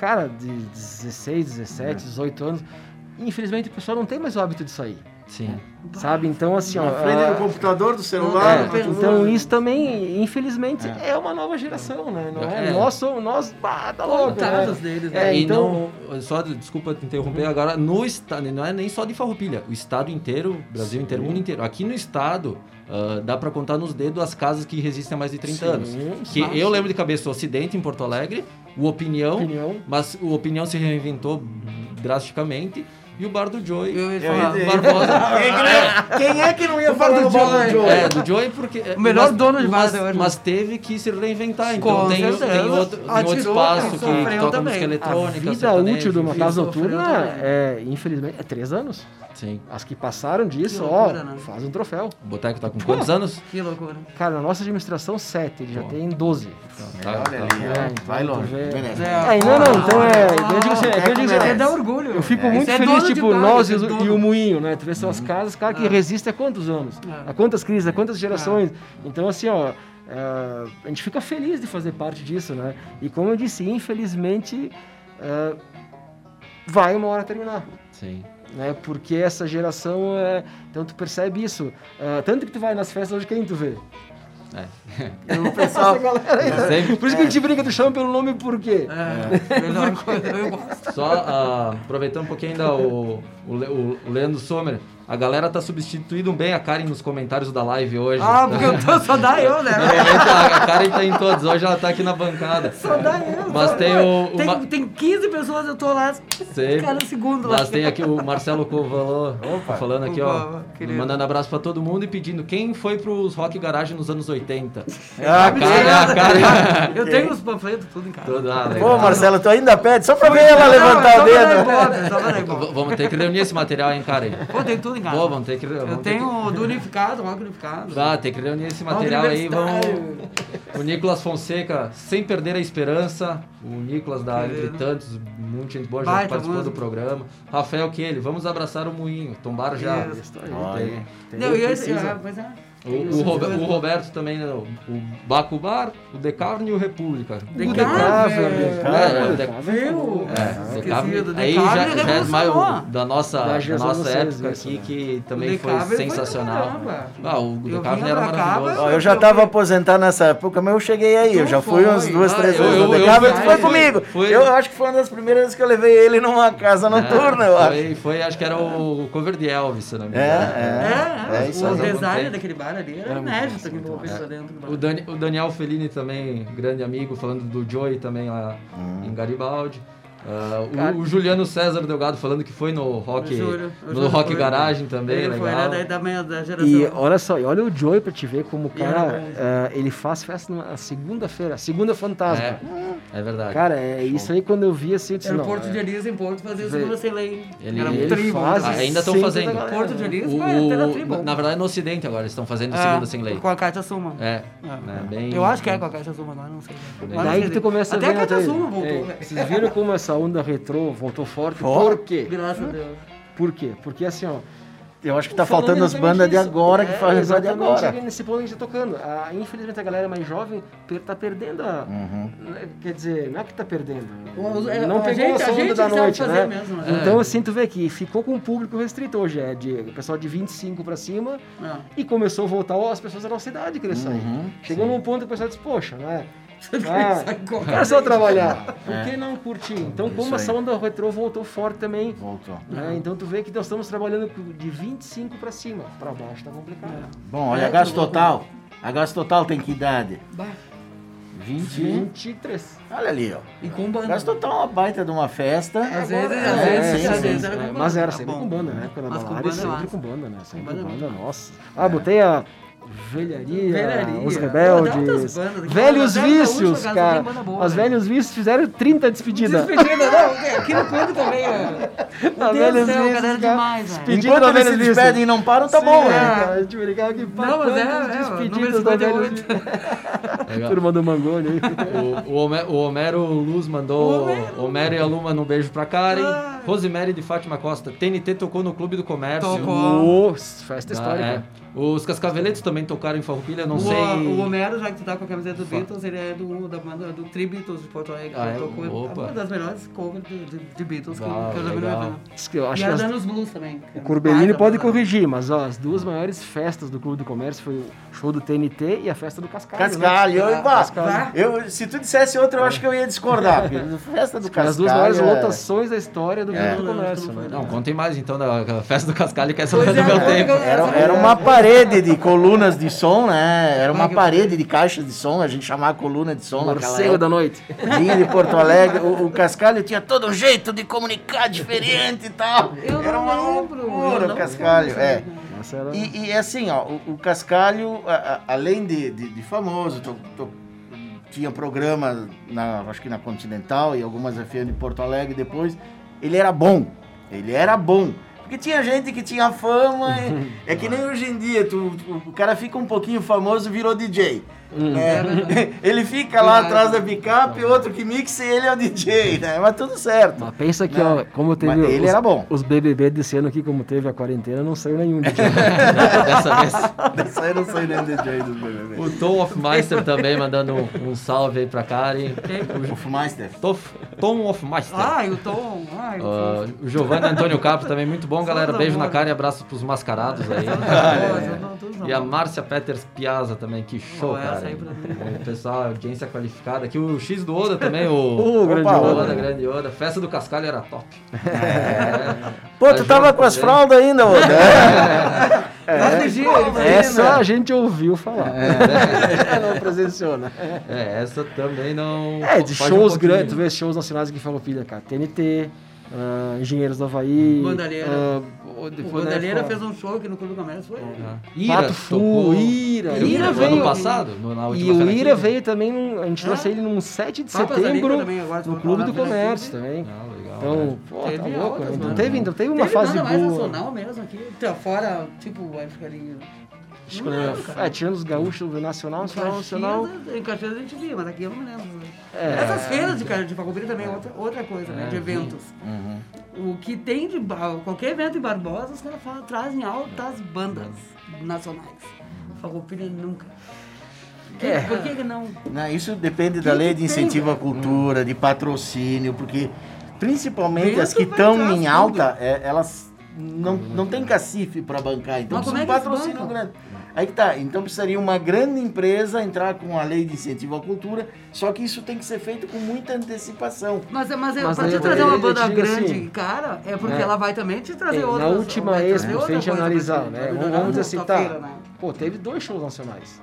cara, de 16, 17, 18 anos, infelizmente o pessoal não tem mais o hábito de sair. Sim. Sabe? Então, assim, ó. Na frente do computador, do é, celular. então isso também, infelizmente, é. uma nova geração, né? Não é? É. Nós somos, nós, bah, tá louco, né? Coitados deles, né? É, e então, não, só desculpa te interromper agora, no estado, não é nem só de Farroupilha, o estado inteiro, Brasil inteiro, mundo inteiro. Aqui no estado, ah, dá pra contar nos dedos as casas que resistem há mais de 30 Sim, anos. Que nossa. eu lembro de cabeça o Ocidente em Porto Alegre, o Opinião, opinião. mas o Opinião se reinventou drasticamente e o Bar do Joey, Eu ia Eu <laughs> ia falar. Barbosa. Quem, é que não ia falar do do bar do Joey. É, do Joey porque... O melhor dono de mas, bar hoje. mas teve que se reinventar, então Com tem, tem, outro, tem outro Atirou, espaço que toca também. música A eletrônica, vida sertanejo, útil de uma casa noturna é, infelizmente, é três anos. Sim. As que passaram disso, Que ó, loucura, né? faz um troféu. O Boteco tá com quantos anos? Que loucura. Cara, na nossa administração, sete, ele já Pô. tem 12. Tá, Olha tá. ali, É, então vai tu longe. vê. merece. É, É, não, não, então é. Eu digo assim, é é, É, é e, é os- dono. e o moinho, né? Tu vê suas casas, cara que É. resiste há quantos anos? É. Há quantas crises, há quantas gerações? Então, assim, ó, é, a gente fica feliz de fazer parte disso, né? E como eu disse, infelizmente, é, vai uma hora terminar. Sim. Né? Porque essa geração é. Então tu percebe isso. É, tanto que tu vai nas festas hoje, quem tu vê? É. O pessoal. Sempre- Por isso que a gente brinca, tu chama pelo nome por quê? É, melhor coisa, eu gosto. Só ah, aproveitando um pouquinho ainda o, o- o Leandro Sommer, a galera tá substituindo bem a Karen nos comentários da live hoje. Ah, porque eu tô, só dá eu, né? Normalmente <laughs> a, a Karen tá em todos, hoje ela tá aqui na bancada. Só dá eu. Mas tem o- o Tem, Ma- tem 15 pessoas, eu tô lá. Sei. Cada segundo lá. Mas tem aqui o Marcelo Covalô falando aqui, ó. Opa, querido. Mandando abraço pra todo mundo e pedindo quem foi pros Rock Garage nos anos 80. <laughs> Ah, a cara, a cara. Eu tenho os panfletos tudo em casa. Tudo, ah, legal. Pô, Marcelo, tu ainda pede só pra ver ela Não, levantar só o dedo. <laughs> Vamos ter que reunir esse material, hein, Karen? Pô, tem tudo em casa. Pô, vamos ter que. Eu vamos ter tenho que- o do unificado, rock unificado. Ah, tem que reunir esse material aí. Vamos... O Nicolas Fonseca, sem perder a esperança. O Nicolas da. Entre Tantos, muita gente boa já Baita participou do programa. Rafael Kelly, vamos abraçar o moinho. Tombar já. Isso. Olha. Não, e esse, precisa. ah, pois é. O, o Robe- o Roberto também, né, o, o Bacubar, o Decarne e o República. Decável. É, o Dec- Viu? É, Esqueci Decável. do Aí Decável, já, já é mais o- da nossa, Da nossa época isso, aqui, né? que também O foi sensacional. Ah, o vinha era maravilhoso. Ó, eu já Eu tava vi- aposentado nessa época, mas eu cheguei aí. Eu já fui umas duas, Ah, três eu- vezes no e tu foi comigo. Eu acho que foi uma das primeiras vezes que eu levei ele numa casa noturna, eu acho. Foi, acho que era o cover de Elvis, se não me É, engano. É, é. é, É isso o aí. design daquele bar ali era Era inédito massa, que envolveu dentro do bar. O, Dani- o Daniel Fellini também, grande amigo, falando do Joey também lá Hum. em Garibaldi. Ah, o, o Juliano César Delgado falando que foi no Rock, O Júlio, o no Júlio Rock foi. Garagem também, Ele legal. foi, né, da, da, minha- da geração. E olha só, e olha o Joey pra te ver como o era cara, eh, ele faz festa na segunda-feira, segunda fantasma. É, é verdade. Cara, é isso aí quando eu vi assim, eu disse, Era o Porto é- de Elias em Porto fazia Vê. segunda sem lei. Ele- era um ele tribo. faz Ah, ainda estão fazendo. galera. Porto de Elias O- foi até na o- tribo. na, verdade, no Ocidente agora, eles estão fazendo É, segunda sem lei. Com a Cátia Suma. É, É. né, bem... Eu acho que é com a Caixa Suma agora, não sei. Mas não Daí sei que tu começa Até a ver a Caixa Suma voltou, ei, velho. Vocês viram como essa onda retrô voltou forte? Por quê? Graças a Deus. Por quê? Porque assim, ó. Eu acho que tá faltando as bandas de agora que É, fazem as de exatamente agora. Nesse ponto que a gente tá tocando. Ah, infelizmente a galera mais jovem per- tá perdendo a. Uhum. né, Quer dizer, não é que tá perdendo. O- é, Não a pegou gente- a onda gente da que noite, fazer né? mesmo, né? Então, assim, tu vê que ficou com um público restrito hoje, é de o pessoal de 25 pra cima, É. e começou a voltar ó, as pessoas da nossa idade querer sair. Uhum, Chegou num ponto que o pessoal disse, poxa, né? <laughs> Ah, quero só trabalhar. Por É. que não curtir? Então, como essa onda retrô voltou forte também, Voltou. né? Então tu vê que nós estamos trabalhando de 25 pra cima. Pra baixo tá complicado. Bom, olha, a É, Gás tô Total. A Gás Total tem que idade? Bah, 21. 23. Olha ali, ó. E com banda. Gás Total é uma baita de uma festa. Às vezes, É, às vezes, sim, às vezes era É, com banda. mas era Tá sempre bom. com banda, né? A com balada é banda é sempre massa. com banda, né? Sempre banda com é banda, nossa. Ah, botei a Velharia, Velharia. Os Rebeldes, bandas. Velhos Até a última Vícios, casa cara. boa, Os né? Velhos Vícios fizeram 30 despedidas. Despedida, não. Aqui no clube também, ó. Meu Deus Velhos do céu, Vícios, galera cara. demais, velho. Enquanto eles se despedem e não param, tá Sim, bom, é, né? cara, A gente aqui pra Não, mas é, é, despedidas número da Velhos 58. Vícios. Turma do Mangoni aí. O, o, Homer- o Homero Luz mandou. Homero. Homero e a Lu mandam um beijo pra Karen. Ah. Rosemary de Fátima Costa. TNT tocou no Clube do Comércio. Tocou. Ô, festa Ah, histórica. É. Os Cascaveletes também tocaram em Farroupilha, não o, sei. o Homero, já que tu tá com a camiseta do Beatles, ele é do, da banda do Tri Beatles de Porto Alegre. Ah, é? tocou, é Opa. uma das melhores covers de, de, de Beatles que, eu- Ah, que eu já vi na vida. E a as- Danos Blues também. O Corbellini Baita pode banda. corrigir, mas ó, as duas maiores festas do Clube do Comércio foi o show do TNT e a festa do Cascalho. né? Cascalho, Ah, eu, pá, Cascalho. eu, se tu dissesse outra, eu acho que eu ia discordar. <laughs> Festa do Cascalho. As duas maiores é- lotações da história do É. Clube do Não, não, Comércio. não né? Contem mais então da festa do Cascalho, que essa não é do é, meu tempo. Era, era uma parede de colunas de som, né? Era uma parede de caixas de som, a gente chamava coluna de som Morcego da noite. Vinha de Porto Alegre, o, o Cascalho tinha todo um jeito de comunicar diferente e tal. Eu Era uma lembro, eu loucura o Cascalho, lembro. é. Era... E, e assim, ó, o, o Cascalho, a- a- além de, de- de famoso, to- to- tinha programa, na, acho que na Continental e algumas FM de Porto Alegre depois, ele era bom, ele era bom. Porque tinha gente que tinha fama, <laughs> é que nem hoje em dia, tu, tu- o cara fica um pouquinho famoso, virou DJ. É. <laughs> Ele fica lá atrás da picape, outro que mixa e ele é o DJ, né? Mas tudo certo. Mas pensa que, Não, ó, como teve mas ele os, era bom. os BBB desse ano aqui, como teve a quarentena, não saiu nenhum DJ. <laughs> Dessa vez. Dessa aí eu não sei nem o DJ dos BBB. O Tom Hofmeister também mandando um, um salve aí pra Karen. Hofmeister. Tof- Tom Hofmeister. Ai, o Tom. Ai, Ah, o Giovanni Antônio Capo também, muito bom, galera. Beijo na cara e abraço pros mascarados aí. E a Márcia Peters Piazza também, que show, essa cara. O pessoal, audiência qualificada. Aqui o X do Oda também, o. <laughs> O grande Opa, Oda. Oda, grande Oda. Festa do Cascalho era top. Pô, tu tava com as fraldas ainda. Mas vigia, ele Essa a gente ouviu falar. <laughs> não presenciou, né? É, essa também não. É, de um shows pouquinho. grandes, tu vê shows nacionais aqui em Farroupilha, cara. TNT, ah, Engenheiros do Havaí. Bandalheira. o- da Bandalheira fez um show aqui no Clube do Comércio. Foi. Ira Pato Fu, Ira. Ira Ira no ano veio. passado, no- na última E o Ira veio também, num- a gente Ah. trouxe ele num 7 de Papas setembro também, agora no Clube do Comércio também. Legal. Então, pô, tá Teve louco, altas, né? Então mano. teve, então teve uma Teve fase mais nacional mesmo aqui. Tá fora, tipo, vai ficar ali. Acho Não que, lembro, é, tirando os gaúchos do Nacional, Em Nacional, Nacional. Caxias, em Caxias a gente via, mas aqui eu não me lembro. É. Essas feiras de, cara- de Farroupilha também é outra, outra coisa, né? De eventos. O que tem de... Qualquer evento em Barbosa, os caras falam- trazem altas bandas nacionais. Farroupilha nunca. Que- É. Por que que não? Não, isso depende da Que lei que de tem, incentivo à velho? cultura, de patrocínio, porque principalmente Vento as que estão em alta, é, elas não, não tem cacife para bancar, então Mas precisa um é eles patrocínio grande. Aí que tá, então precisaria uma grande empresa entrar com a lei de incentivo à cultura, só que isso tem que ser feito com muita antecipação. Mas, é- mas, é- Mas pra te trazer uma banda grande, assim, cara, é porque né? ela vai também te trazer É, outras... na última Expo, se a outra gente pra analisar, né? Vamos, dizer assim, tá. feira, né? Pô, teve dois shows nacionais.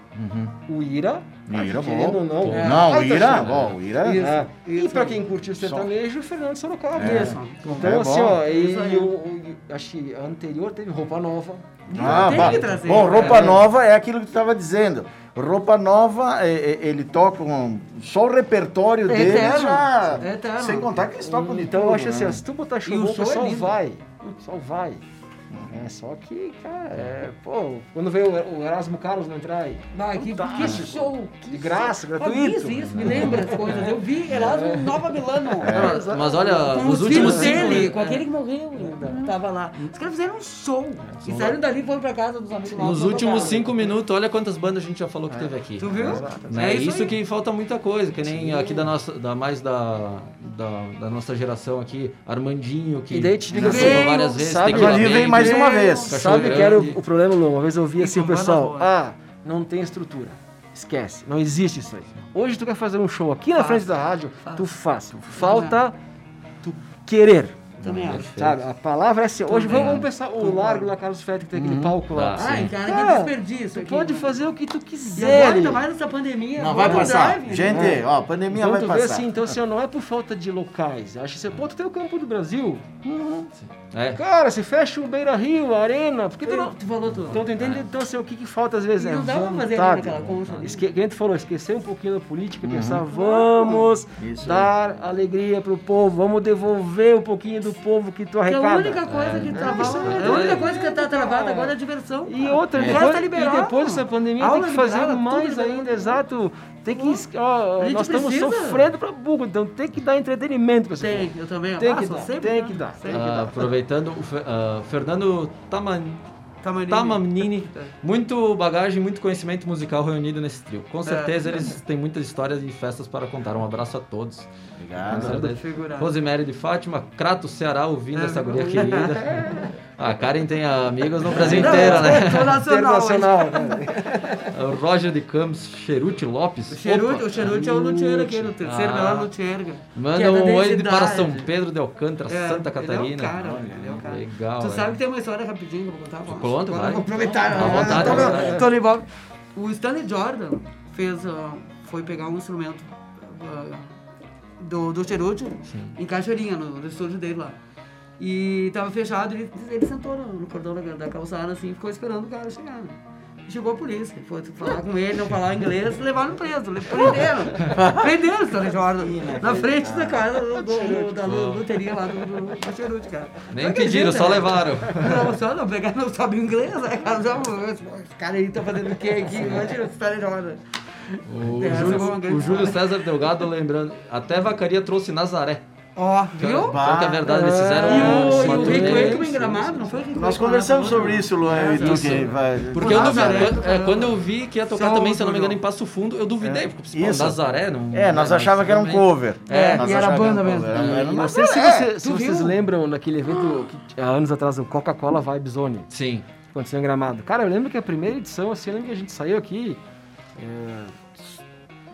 O Ira. O Ira, querendo bom. ou não. É, Não, o baita Ira, show. bom, o Ira- É. E isso pra aí. quem curtiu o sertanejo, o Fernando Sorocaba. É. Isso. Então, É assim, ó, e, Isso e o, o- acho que a anterior teve roupa nova. Ah, tem que trazer, Bom, né? roupa nova é aquilo que tu estava dizendo. Roupa nova, é, é, ele toca um, só o repertório É dele eterno, já. é eterno. Sem contar que eles tocam de Então eu acho assim, né? ó, se tu botar show E o show é pessoal lindo. vai. Pessoal vai. É, só que, cara, é, pô, quando veio o Erasmo Carlos não entrar aí. Vai, que, que show! Que De graça, show. gratuito. Isso, isso, me lembra as coisas. Eu vi Erasmo Nova Milano. Mas, mas olha, Com os os filhos últimos dele, minutos- com aquele que morreu ainda. Tava lá. Os caras fizeram um show. E saíram dali e foram pra casa dos amigos. Nos últimos cinco minutos, olha quantas bandas a gente já falou que teve aqui. Tu viu? É, É isso, isso que falta muita coisa, que nem aqui da nossa, da mais da, da, da nossa geração aqui, Armandinho, que E daí te participou assim, várias vezes, sabe, ali vem Mais uma vez. Sabe que era o, o problema, Lu? Uma vez eu vi assim o pessoal, ah, não tem estrutura. Esquece, não existe isso aí. Hoje tu quer fazer um show aqui na frente da rádio, Faz. tu faz. Falta tu querer. Também acho. Sabe? A palavra é assim. Hoje vamos pensar o largo da Carlos Fete que tem aquele palco lá. Tá. Ai, cara, Cara, que desperdício aqui. pode fazer o que tu E quiser. agora, ali. ainda mais nessa pandemia. Não vai agora passar. drive, Gente, né? ó, a pandemia Então vai tu vê passar. assim, então assim, ó, não é por falta de locais. Acho que você, tu tem o Campo do Brasil. É. Cara, se fecha o Beira Rio, a Arena, porque tu não. Tu falou tudo. Então tu entende? Então assim, o que, que falta às vezes E é não dá pra fazer naquela concha ali. Esque... Que a gente falou, esquecer um pouquinho da política e pensar, vamos Isso dar alegria pro povo, vamos devolver um pouquinho do povo que tu Que é a arrecada. única coisa que isso travava. É a única é. coisa que tá travada agora é a diversão. E outra, O depois, tá e depois dessa pandemia tem que fazer liberada, mais ainda, exato. Tem que. Ó, A gente nós estamos precisa. sofrendo pra burro, então tem que dar entretenimento pra esse Tem, eu também. Tem Ah, que dar, sempre tem que dar. Ah, aproveitando, o ah, Fernando Taman, Tamanini. Tamanini, <laughs> muito bagagem, muito conhecimento musical reunido nesse trio. Com certeza eles <laughs> têm muitas histórias e festas para contar. Um abraço a todos. Obrigado. Rosemary de Fátima, Crato Ceará, ouvindo É, essa guria querida. <laughs> A Karen tem amigos no Brasil Não, inteiro, né? Tô nacional. hoje. Internacional, né? O Roger de Campos, Cheruti Lopes. O Cheruti, Opa, o Cheruti é o Luthier aqui, no terceiro Ah. melhor Luthier. Manda é da um oi para São Pedro de Alcântara, É, Santa ele é o Catarina. cara, olha, ele é o cara. Legal. Tu é. sabe que tem uma história rapidinho que eu vou contar? Vamos. Conta, vai. Vou aproveitar. À né? vontade, Tô vontade. Tô envolve. O Stanley Jordan fez, ah, foi pegar um instrumento ah, do, do Cheruti em Cachoeirinha, no, no estúdio dele lá. E tava fechado, ele, ele sentou no, no cordão da, da calçada assim, e ficou esperando o cara chegar. né? Chegou a polícia, foi falar com ele, não falar inglês, levaram preso, prenderam. prenderam o Stanley Jordan na frente da casa do, do, da luteria lá do, do, do Cheruti, cara. Nem pediram, só né? levaram. Não, só não, pegar não sabe inglês, né, cara? Já, esse cara aí tá fazendo o quê aqui? Imagina, esse cara joga. O, Júlio, o Júlio. César Delgado lembrando, até Vacaria trouxe Nazaré. Ó, viu? Pior que é verdade, eles fizeram E o, uma e o turnê. Rico em Gramado, não foi Rico Nós conversamos sobre isso, Luan, e tu Isso. que vai... Porque eu duvidei, quando, é, quando eu vi que ia tocar São também, se eu não me engano, em Passo Fundo, eu duvidei, porque pô, Isso. Nazaré não. É, nós achava mas que era um cover. É, Nós e era banda mesmo. não sei se, é. vocês viu? lembram naquele evento que, há anos atrás, o Coca-Cola Vibe Zone, Sim. que aconteceu em Gramado. Cara, eu lembro que a primeira edição, assim, eu lembro que a gente saiu aqui. É...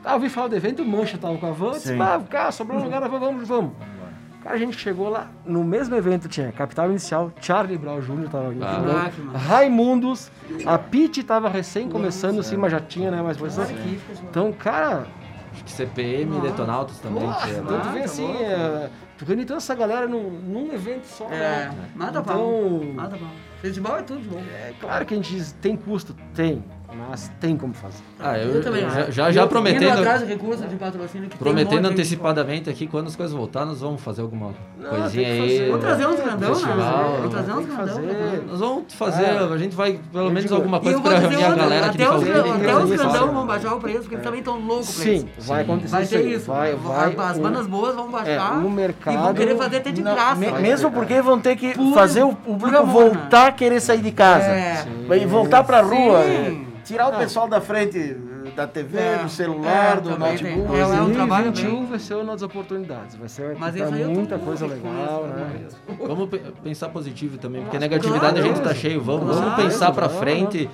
Ah, eu ouvi falar do evento, o Mancha tava com a van, disse, Sim. ah, cara, sobrou um lugar, vamos, vamos. Cara, a gente chegou lá, no mesmo evento tinha Capital Inicial, Charlie Brown Jr. tava aqui, Ah. né? Ah, que massa. Raimundos, a Pete tava recém começando, assim, mas já tinha, né, mais coisa. Então, cara, Acho que CPM e Detonautas também. Nossa, que é, então tu Ah, vê tá assim, louco. é, tu reúne toda essa galera num, num evento só, É, né? nada Então- mal. Nada mal. Festival é tudo bom. É claro que a gente diz, tem custo? Tem, mas tem como fazer. Ah, eu, Eu também já, acho. já, já prometendo. atrás de patrocínio que Prometendo antecipadamente aqui, quando as coisas voltar, nós vamos fazer alguma Não, coisinha aí. fazer. Vamos trazer uns grandão, né? Vamos trazer uns grandão. Nós vamos fazer, É. a gente vai pelo menos digo, alguma coisa pra reunir a outra, galera aqui de até os, até grandão vão baixar o preço, porque eles também estão loucos pra Sim, isso. vai acontecer Vai isso ter aí. isso. Vai, vai. As bandas boas vão baixar É, o e vão mercado- querer fazer até de graça. mesmo porque vão ter que fazer o público voltar a querer sair de casa. É. E voltar pra rua. Tirar o pessoal da frente eh, da TV, É. do celular, É, do também tem. notebook. É, é um trabalho 2021 bem- vai ser uma das oportunidades. Vai ser Mas tô muita coisa legal, isso, né? Vamos pe- pensar positivo também, porque Nossa, negatividade a gente tá claro. cheio. Vamos, Claro, vamos pensar pra claro. frente.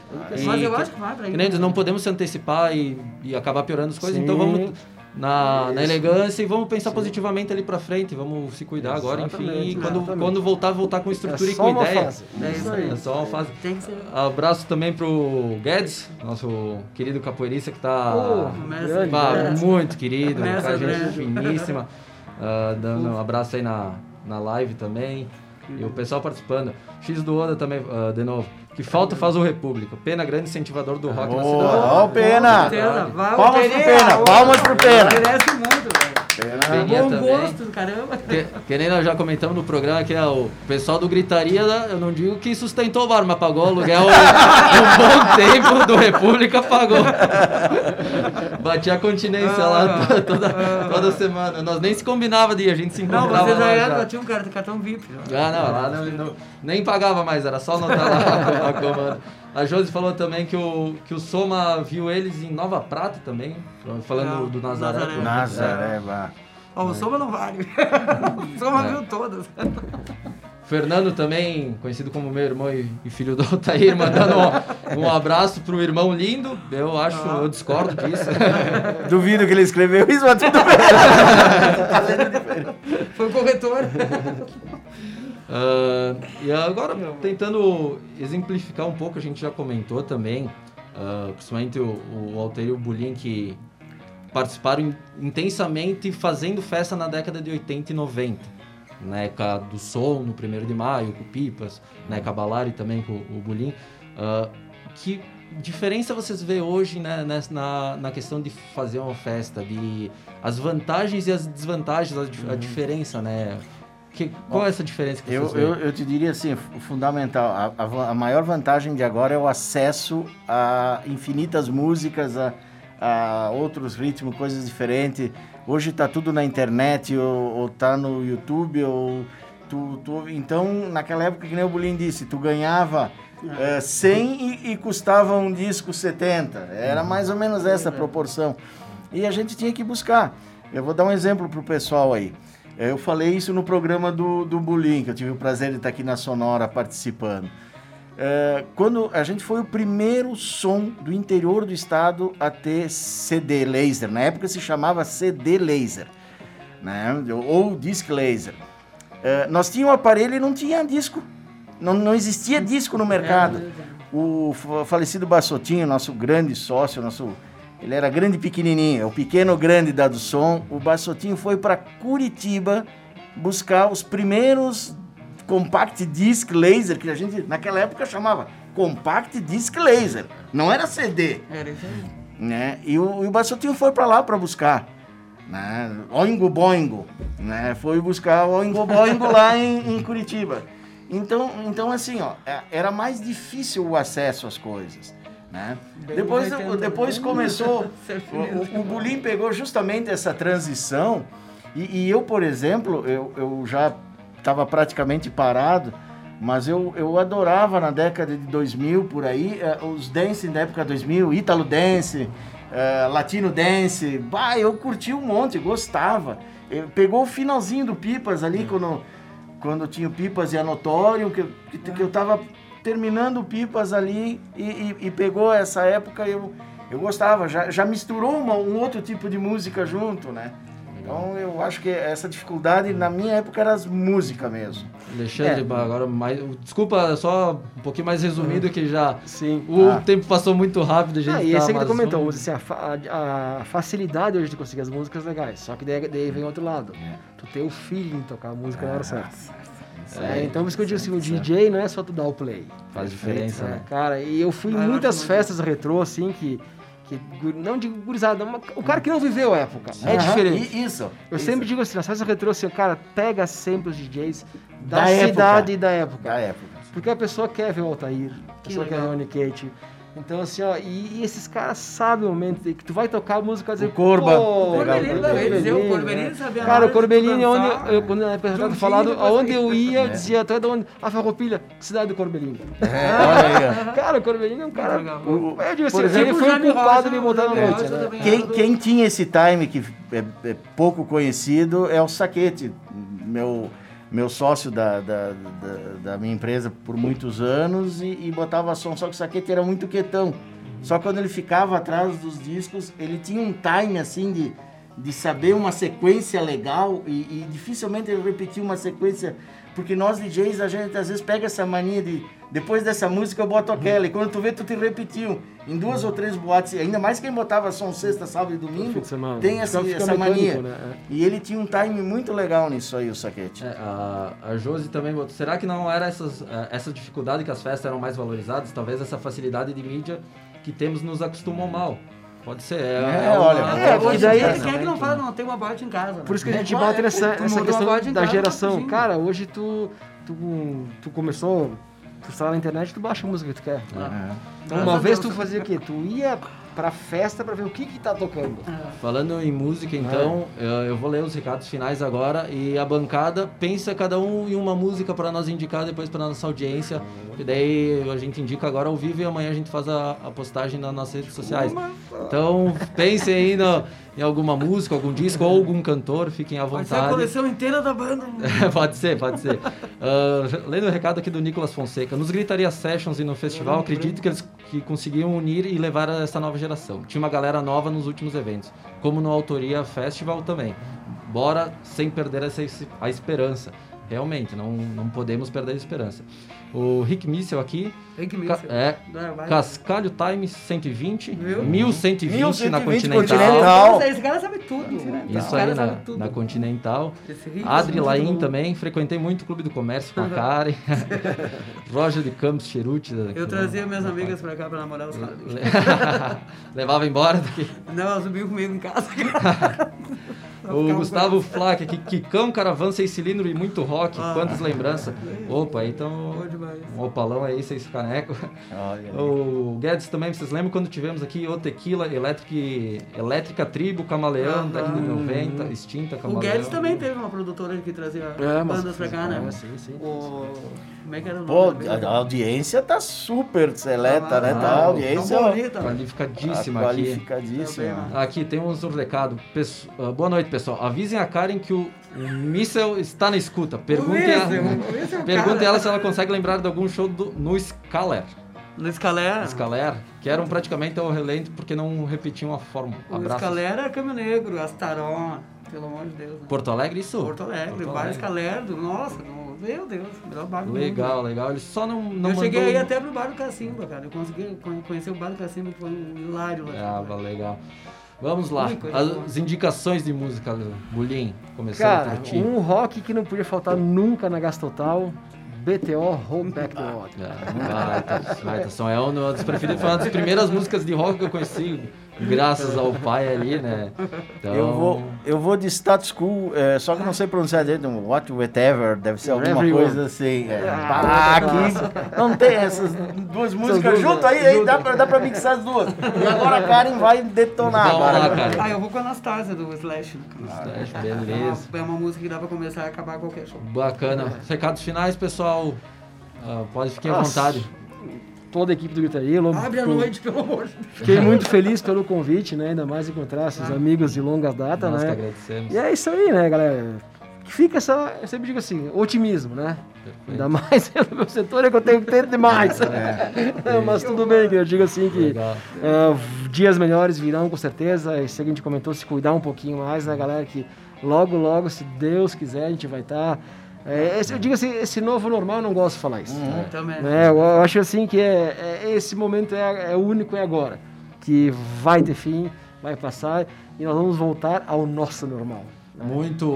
Mas e eu que- acho que vai pra aí. não podemos se antecipar e, e acabar piorando as coisas, então Sim. vamos na, na elegância e vamos pensar positivamente ali pra frente, vamos se cuidar agora, enfim. E Exatamente, quando, exatamente. quando voltar, voltar com estrutura É e com ideia. fase. É isso aí. É só uma fase. Tem que ser. Abraço também pro Guedes, nosso querido capoeirista que tá Mestre, mestre. muito querido, Mestre gente finíssima. Ah, dando um abraço aí na, na live também. E o pessoal participando. X do Oda também, ah, de novo. Que falta faz o República. Pena grande incentivador do rock na cidade. Ó o Pena. Palmas o pro Pena, palmas pro Pena. Merece muito, velho. Peninha Bom também. gosto, caramba. Que, que nem nós já comentamos no programa que é o pessoal do Gritaria, né, eu não digo que sustentou o bar, mas pagou o aluguel <laughs> um bom tempo do República, pagou. Batia a continência lá to- <laughs> toda, toda semana. Nós nem se combinava de ir, a gente se Não, encontrava você já lá. era, já. tinha um cara- cartão VIP. já. Ah, não, lá não, não- nem pagava mais, era só anotar lá <laughs> a comanda. A Josi falou também que o, que o Soma viu eles em Nova Prata também, falando Não, do Nazaré. Nazaré. vá. Ó, o Soma não vale. <laughs> o Soma É. viu todas. Fernando também, conhecido como meu irmão e, filho do Altair, <laughs> mandando um, um abraço pro irmão lindo. Eu acho, eu discordo disso. <laughs> Duvido que ele escreveu isso, mas tudo bem. <laughs> Foi o corretor. Ah, e agora, tentando exemplificar um pouco, a gente já comentou também, ah, principalmente o, o Altair e o Bulin, que participaram in- intensamente fazendo festa na década de 80 e 90. Na época do Som, no 1 de maio, com o Pipas, na época Balari também com o Bulin. Ah, que diferença vocês vê hoje né, nessa- na, na questão de fazer uma festa, de as vantagens e as desvantagens, a, a diferença, né? Que, qual é essa diferença que Eu, vocês eu, veem? eu te diria assim, fundamental, a, a a maior vantagem de agora é o acesso a infinitas músicas, a, a outros ritmos, coisas diferentes. Hoje está tudo na internet, ou, ou tá no YouTube, ou tu, tu- então naquela época que nem o Bulin disse, tu ganhava eh, 100 e, e custava um disco 70. Era mais ou menos essa proporção. E a gente tinha que buscar. Eu vou dar um exemplo pro pessoal aí. Eu falei isso no programa do, do Bullying, que eu tive o prazer de estar aqui na Sonora participando. É, quando a gente foi o primeiro som do interior do estado a ter CD laser, na época se chamava CD laser, né? ou disc laser. É, nós tínhamos um aparelho e não tinha disco, não, não existia disco no mercado. O fa- falecido Bassotinho, nosso grande sócio, nosso ele era grande pequenininho, é o pequeno grande da do som. O Bassotinho foi para Curitiba buscar os primeiros compact disc laser que a gente naquela época chamava compact disc laser. Não era CD, Era isso aí. né? E o, e o Bassotinho foi para lá para buscar, né? Oingo Boingo, né? Foi buscar o Oingo Boingo lá em, em Curitiba. Então, então assim, ó, é- era mais difícil o acesso às coisas. Né? Depois, 80, depois começou, <laughs> Ser o, o, o Bulim pegou justamente essa transição e, e eu, por exemplo, eu, eu já estava praticamente parado, mas eu, eu adorava na década de 2000, por aí, eh, os dance da época 2000, Italo Dance, eh, Latino Dance, bah, eu curti um monte, gostava. Eu- pegou o finalzinho do Pipas ali, quando, quando tinha o Pipas e a Notório, que, eu- que, que eu tava terminando o Pipas ali e, e- e pegou essa época, eu, eu gostava, já, já misturou uma- um outro tipo de música junto, né? Então eu acho que essa dificuldade na minha época era as músicas mesmo. Alexandre, É. agora mais. Desculpa, só um pouquinho mais resumido que já. Sim. O Ah. tempo passou muito rápido, a gente Ah, e tá, esse que tu comentou, assim, a, fa- a- a facilidade hoje de conseguir as músicas legais. Só que daí, daí vem outro lado. Tu ter o feeling de tocar a música na hora certa. É, então por isso que eu digo assim, o DJ não é só tu dar o play. Faz diferença, É, né? cara, e eu fui em Ah, muitas festas retrô, assim, que. Que não digo gurizada, mas o cara que não viveu a época. É Aham, diferente. Isso. Eu isso. sempre digo assim, nas festas retrô, assim, cara, pega sempre os DJs da, Da época. cidade e da época. Da época. Porque a pessoa quer ver o Altair, a pessoa quer ver o Unikate. Então, assim, ó, e, e esses caras sabem o momento que tu vai tocar a música dizer, O Corba. pô, O né? sabia Cara, o de Corbelino é dançar, onde, eu, quando eu falado, aonde eu ia, eu É. dizia, tu é de onde? A Farroupilha, cidade do Corbelino. É, olha aí, ó. <laughs> Cara, o Corbelino é um cara... O- eu digo assim, por exemplo, ele foi o culpado de botar na noite, né? Quem, quem tinha esse time que é, é pouco conhecido é o Saquete, meu, meu sócio da, da, da, da minha empresa por muitos anos e, e botava som, só que o Saquete era muito quietão. Só que quando ele ficava atrás dos discos, ele tinha um time assim de, de saber uma sequência legal e, e dificilmente ele repetia uma sequência, porque nós DJs, a gente às vezes pega essa mania de depois dessa música eu boto aquela, e quando tu vê, tu te repetiu em duas ou três boates, ainda mais quem botava som sexta, sábado e domingo, tem essa, fica essa mania. né? E ele tinha um time muito legal nisso aí, o Saquete. É, a, a Josi também botou. Será que não era essas, eh, essa dificuldade que as festas eram mais valorizadas? Talvez essa facilidade de mídia que temos nos acostumou mal. Pode ser. É, É, olha, uma- é, uma e daí- Quem é que né, não fala, não, tem uma boate em casa. né? Por isso que a gente É, bate é, nessa, nessa questão da geração. Cara, hoje tu, tu, tu começou, tu está na internet, tu baixa a música que tu quer. Então, uma vez tu fazia o quê? Tu ia pra festa pra ver o que que tá tocando. Falando em música, então, eu, eu vou ler os recados finais agora e a bancada pensa cada um em uma música para nós indicar depois para nossa audiência. E daí a gente indica agora ao vivo e amanhã a gente faz a, a postagem nas nossas redes sociais. Então, pensem aí no- em alguma música, algum disco ou algum cantor, fiquem à Pode ser a vontade. coleção inteira da banda. <laughs> pode ser, pode ser. Ah, lendo o recado aqui do Nicolas Fonseca. Nos Gritaria Sessions e no festival, acredito que eles que conseguiam unir e levar essa nova geração. Tinha uma galera nova nos últimos eventos, como no Autoria Festival também. Bora sem perder essa, a esperança. Realmente, não, não podemos perder a esperança. O Rick Missel aqui, me ca- é, Vai. Cascalho Time 120, Viu? 1120 na 1120 Continental. Continental. Esse cara sabe tudo. Isso Esse aí cara na, sabe tudo. na Continental. Rick Adri Laim também, frequentei muito o Clube do Comércio com a Karen. <laughs> Roger de Campos Cheruti. Eu trazia minhas amigas pra cá pra namorar os caras. <laughs> Levava embora daqui. Não, elas subiam comigo em casa. <laughs> O Gustavo Flack aqui, Kikão, Caravan, seis cilindros e muito rock. Ah. Quantas lembranças. Opa, então. Um opalão aí, seis canecos. O Guedes também, vocês lembram quando tivemos aqui o Tequila, Electric, Elétrica Tribo, Camaleão, Ah, década de ah. 90, extinta, O Camaleão. Guedes também teve uma produtora que trazia É, bandas pra cá, né? É, sim, sim. O... Como é que era o Pô, nome? a, a audiência tá super seleta, né? Tá, a Ah, audiência Tão ó, bonita. Qualificadíssima tá aqui. qualificadíssima. Aqui tem uns recado. Pesso- ah, boa noite, pessoal. Avisem a Karen que o, o Missel está na escuta. Perguntem, a- o é o <laughs> perguntem cara. ela se ela consegue lembrar de algum show do- no Scaler. No Escalera. Scaler, que eram praticamente o relento porque não repetiam a fórmula. O Abraço. Escalera é Câmbio Negro, Astaron, pelo amor de Deus. né? Porto Alegre, isso? Porto Alegre, o bar Escalerdo, nossa, no- meu Deus, melhor bar do mundo. Legal, legal. Ele só não, não eu cheguei mandou- aí até pro bar do Cacimba, cara. Eu consegui con- conhecer o bar do Cacimba, que foi um hilário lá. Ah, va- legal. Vamos lá. As, indicações de música, Bulim. Começando Cara, por ti. um rock que não podia faltar nunca na Gastotal, BTO Home Back the Water. É, Baita, baita som. É uma das preferidas, foi uma das primeiras músicas de rock que eu conheci. Graças ao pai ali, né? Então, Eu, vou, eu vou de status quo, é, só que eu não sei pronunciar direito, um what, whatever, deve ser alguma Everyone. coisa assim. É, Ah, pá, aqui não tem essas duas músicas duas, junto né? aí, aí Junto. dá pra, dá pra mixar as duas. E agora a Karen vai detonar. Agora. lá, cara. Ah, eu vou com a Anastasia do Slash. Slash, É beleza. uma, é uma música que dá pra começar e acabar qualquer show. Bacana. Recados finais, pessoal. Ah, pode fiquem à vontade. Toda a equipe do Gritaria. logo Abre a noite, pelo amor de Deus. Fiquei muito feliz pelo convite, né? Ainda mais encontrar esses amigos de longas datas, Nós que né? agradecemos. E é isso aí, né, galera? Que Fica essa, eu sempre digo assim, otimismo, né? Ainda mais <laughs> no meu setor é que eu tenho que ter demais. <laughs> Mas tudo bem, que eu digo assim que é, dias melhores virão com certeza. Isso que a gente comentou, se cuidar um pouquinho mais, né, galera? Que logo, logo, se Deus quiser, a gente vai estar. Eu digo assim, esse novo normal, eu não gosto de falar isso. né? Também. Né, eu, acho assim que é, é- esse momento é, é o único é agora. Que vai ter fim, vai passar e nós vamos voltar ao nosso normal. né? Muito,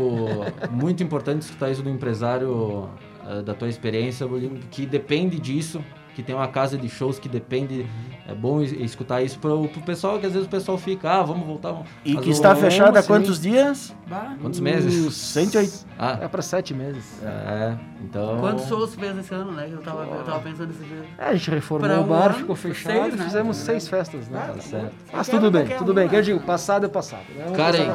muito importante escutar isso do empresário, eh, da tua experiência, que depende disso, que tem uma casa de shows que depende. É bom es- escutar isso pro, pro pessoal, que às vezes o pessoal fica, ah, vamos voltar. Vamos. E que está fechada há sim. quantos dias? Bah, Quantos meses? 108. Ah, É para sete meses. é, então. Quantos shows fez esse ano, né? Eu tava, eu tava pensando nesse dia. É, a gente reformou Pra o bar, ano, ficou seis, fechado e né? fizemos seis festas, né? Tá certo. Mas tudo bem, tudo bem. Que eu né? digo, passado é passado. Né? Vamos Karen.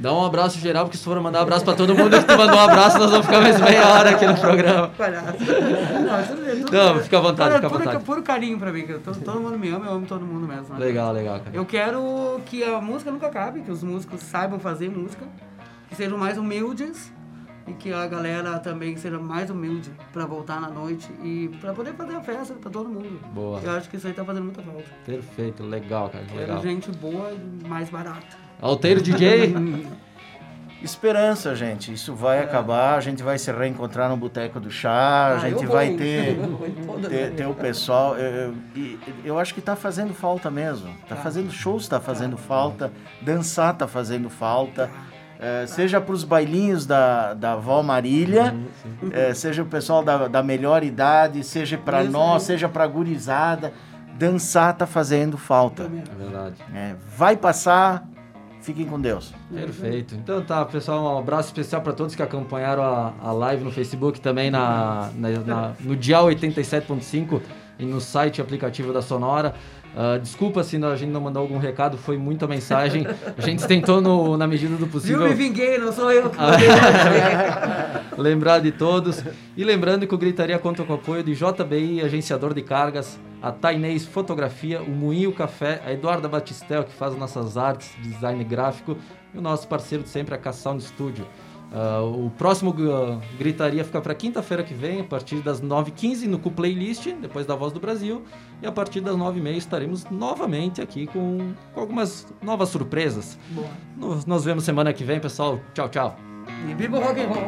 Dá um abraço geral, porque se for mandar um abraço pra todo mundo, <laughs> que tu mandou um abraço, nós vamos ficar mais meia hora aqui no programa. Palhaço. Não, tudo bem, tudo Não, fica à vontade, Cara, fica à puro, vontade. puro carinho pra mim, que todo, todo mundo me ama, eu amo todo mundo mesmo. né? Legal, legal, cara. Eu quero que a música nunca acabe, que os músicos saibam fazer música, que sejam mais humildes e que a galera também seja mais humilde pra voltar na noite e pra poder fazer a festa pra todo mundo. Boa. Eu acho que isso aí tá fazendo muita falta. Perfeito, legal, cara. Quero Legal. gente boa e mais barata. Alteiro DJ. <laughs> Esperança, gente. Isso vai acabar. A gente vai se reencontrar no Boteco do Chá. A Ah, gente eu vai ter, <laughs> ter, ter o pessoal. Eu, eu- eu acho que tá fazendo falta mesmo. Tá fazendo shows, tá fazendo falta. Dançar tá fazendo falta. É, seja para os bailinhos da, da Vó Marília, é, seja o pessoal da, da melhor idade, seja para nós, aí. seja para gurizada, dançar tá fazendo falta. É verdade. É, vai passar, fiquem com Deus. Perfeito. Então tá, pessoal, um abraço especial para todos que acompanharam a, a live no Facebook, também na, na- na- no Dial 87.5 e no site e aplicativo da Sonora. Ah, desculpa se a gente não mandou algum recado, foi muita mensagem. A gente tentou no- na medida do possível Me vinguei, não sou eu que Ah. <laughs> lembrar de todos. E lembrando que o Gritaria conta com o apoio de JBI, agenciador de cargas, a Tainês Fotografia, o Moinho Café, a Eduarda Batistel, que faz nossas artes, design gráfico, e o nosso parceiro de sempre, a K-Sound Studio. Ah, o próximo ah, Gritaria fica para quinta-feira que vem, a partir das 9h15 no Cu Playlist, depois da Voz do Brasil. E a partir das 9h30 estaremos novamente aqui com, com algumas novas surpresas. Boa. Nos, nos vemos semana que vem, pessoal. Tchau, tchau. E viva o rock and roll.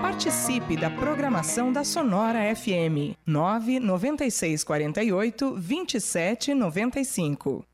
Participe da programação da Sonora FM 99648 2795.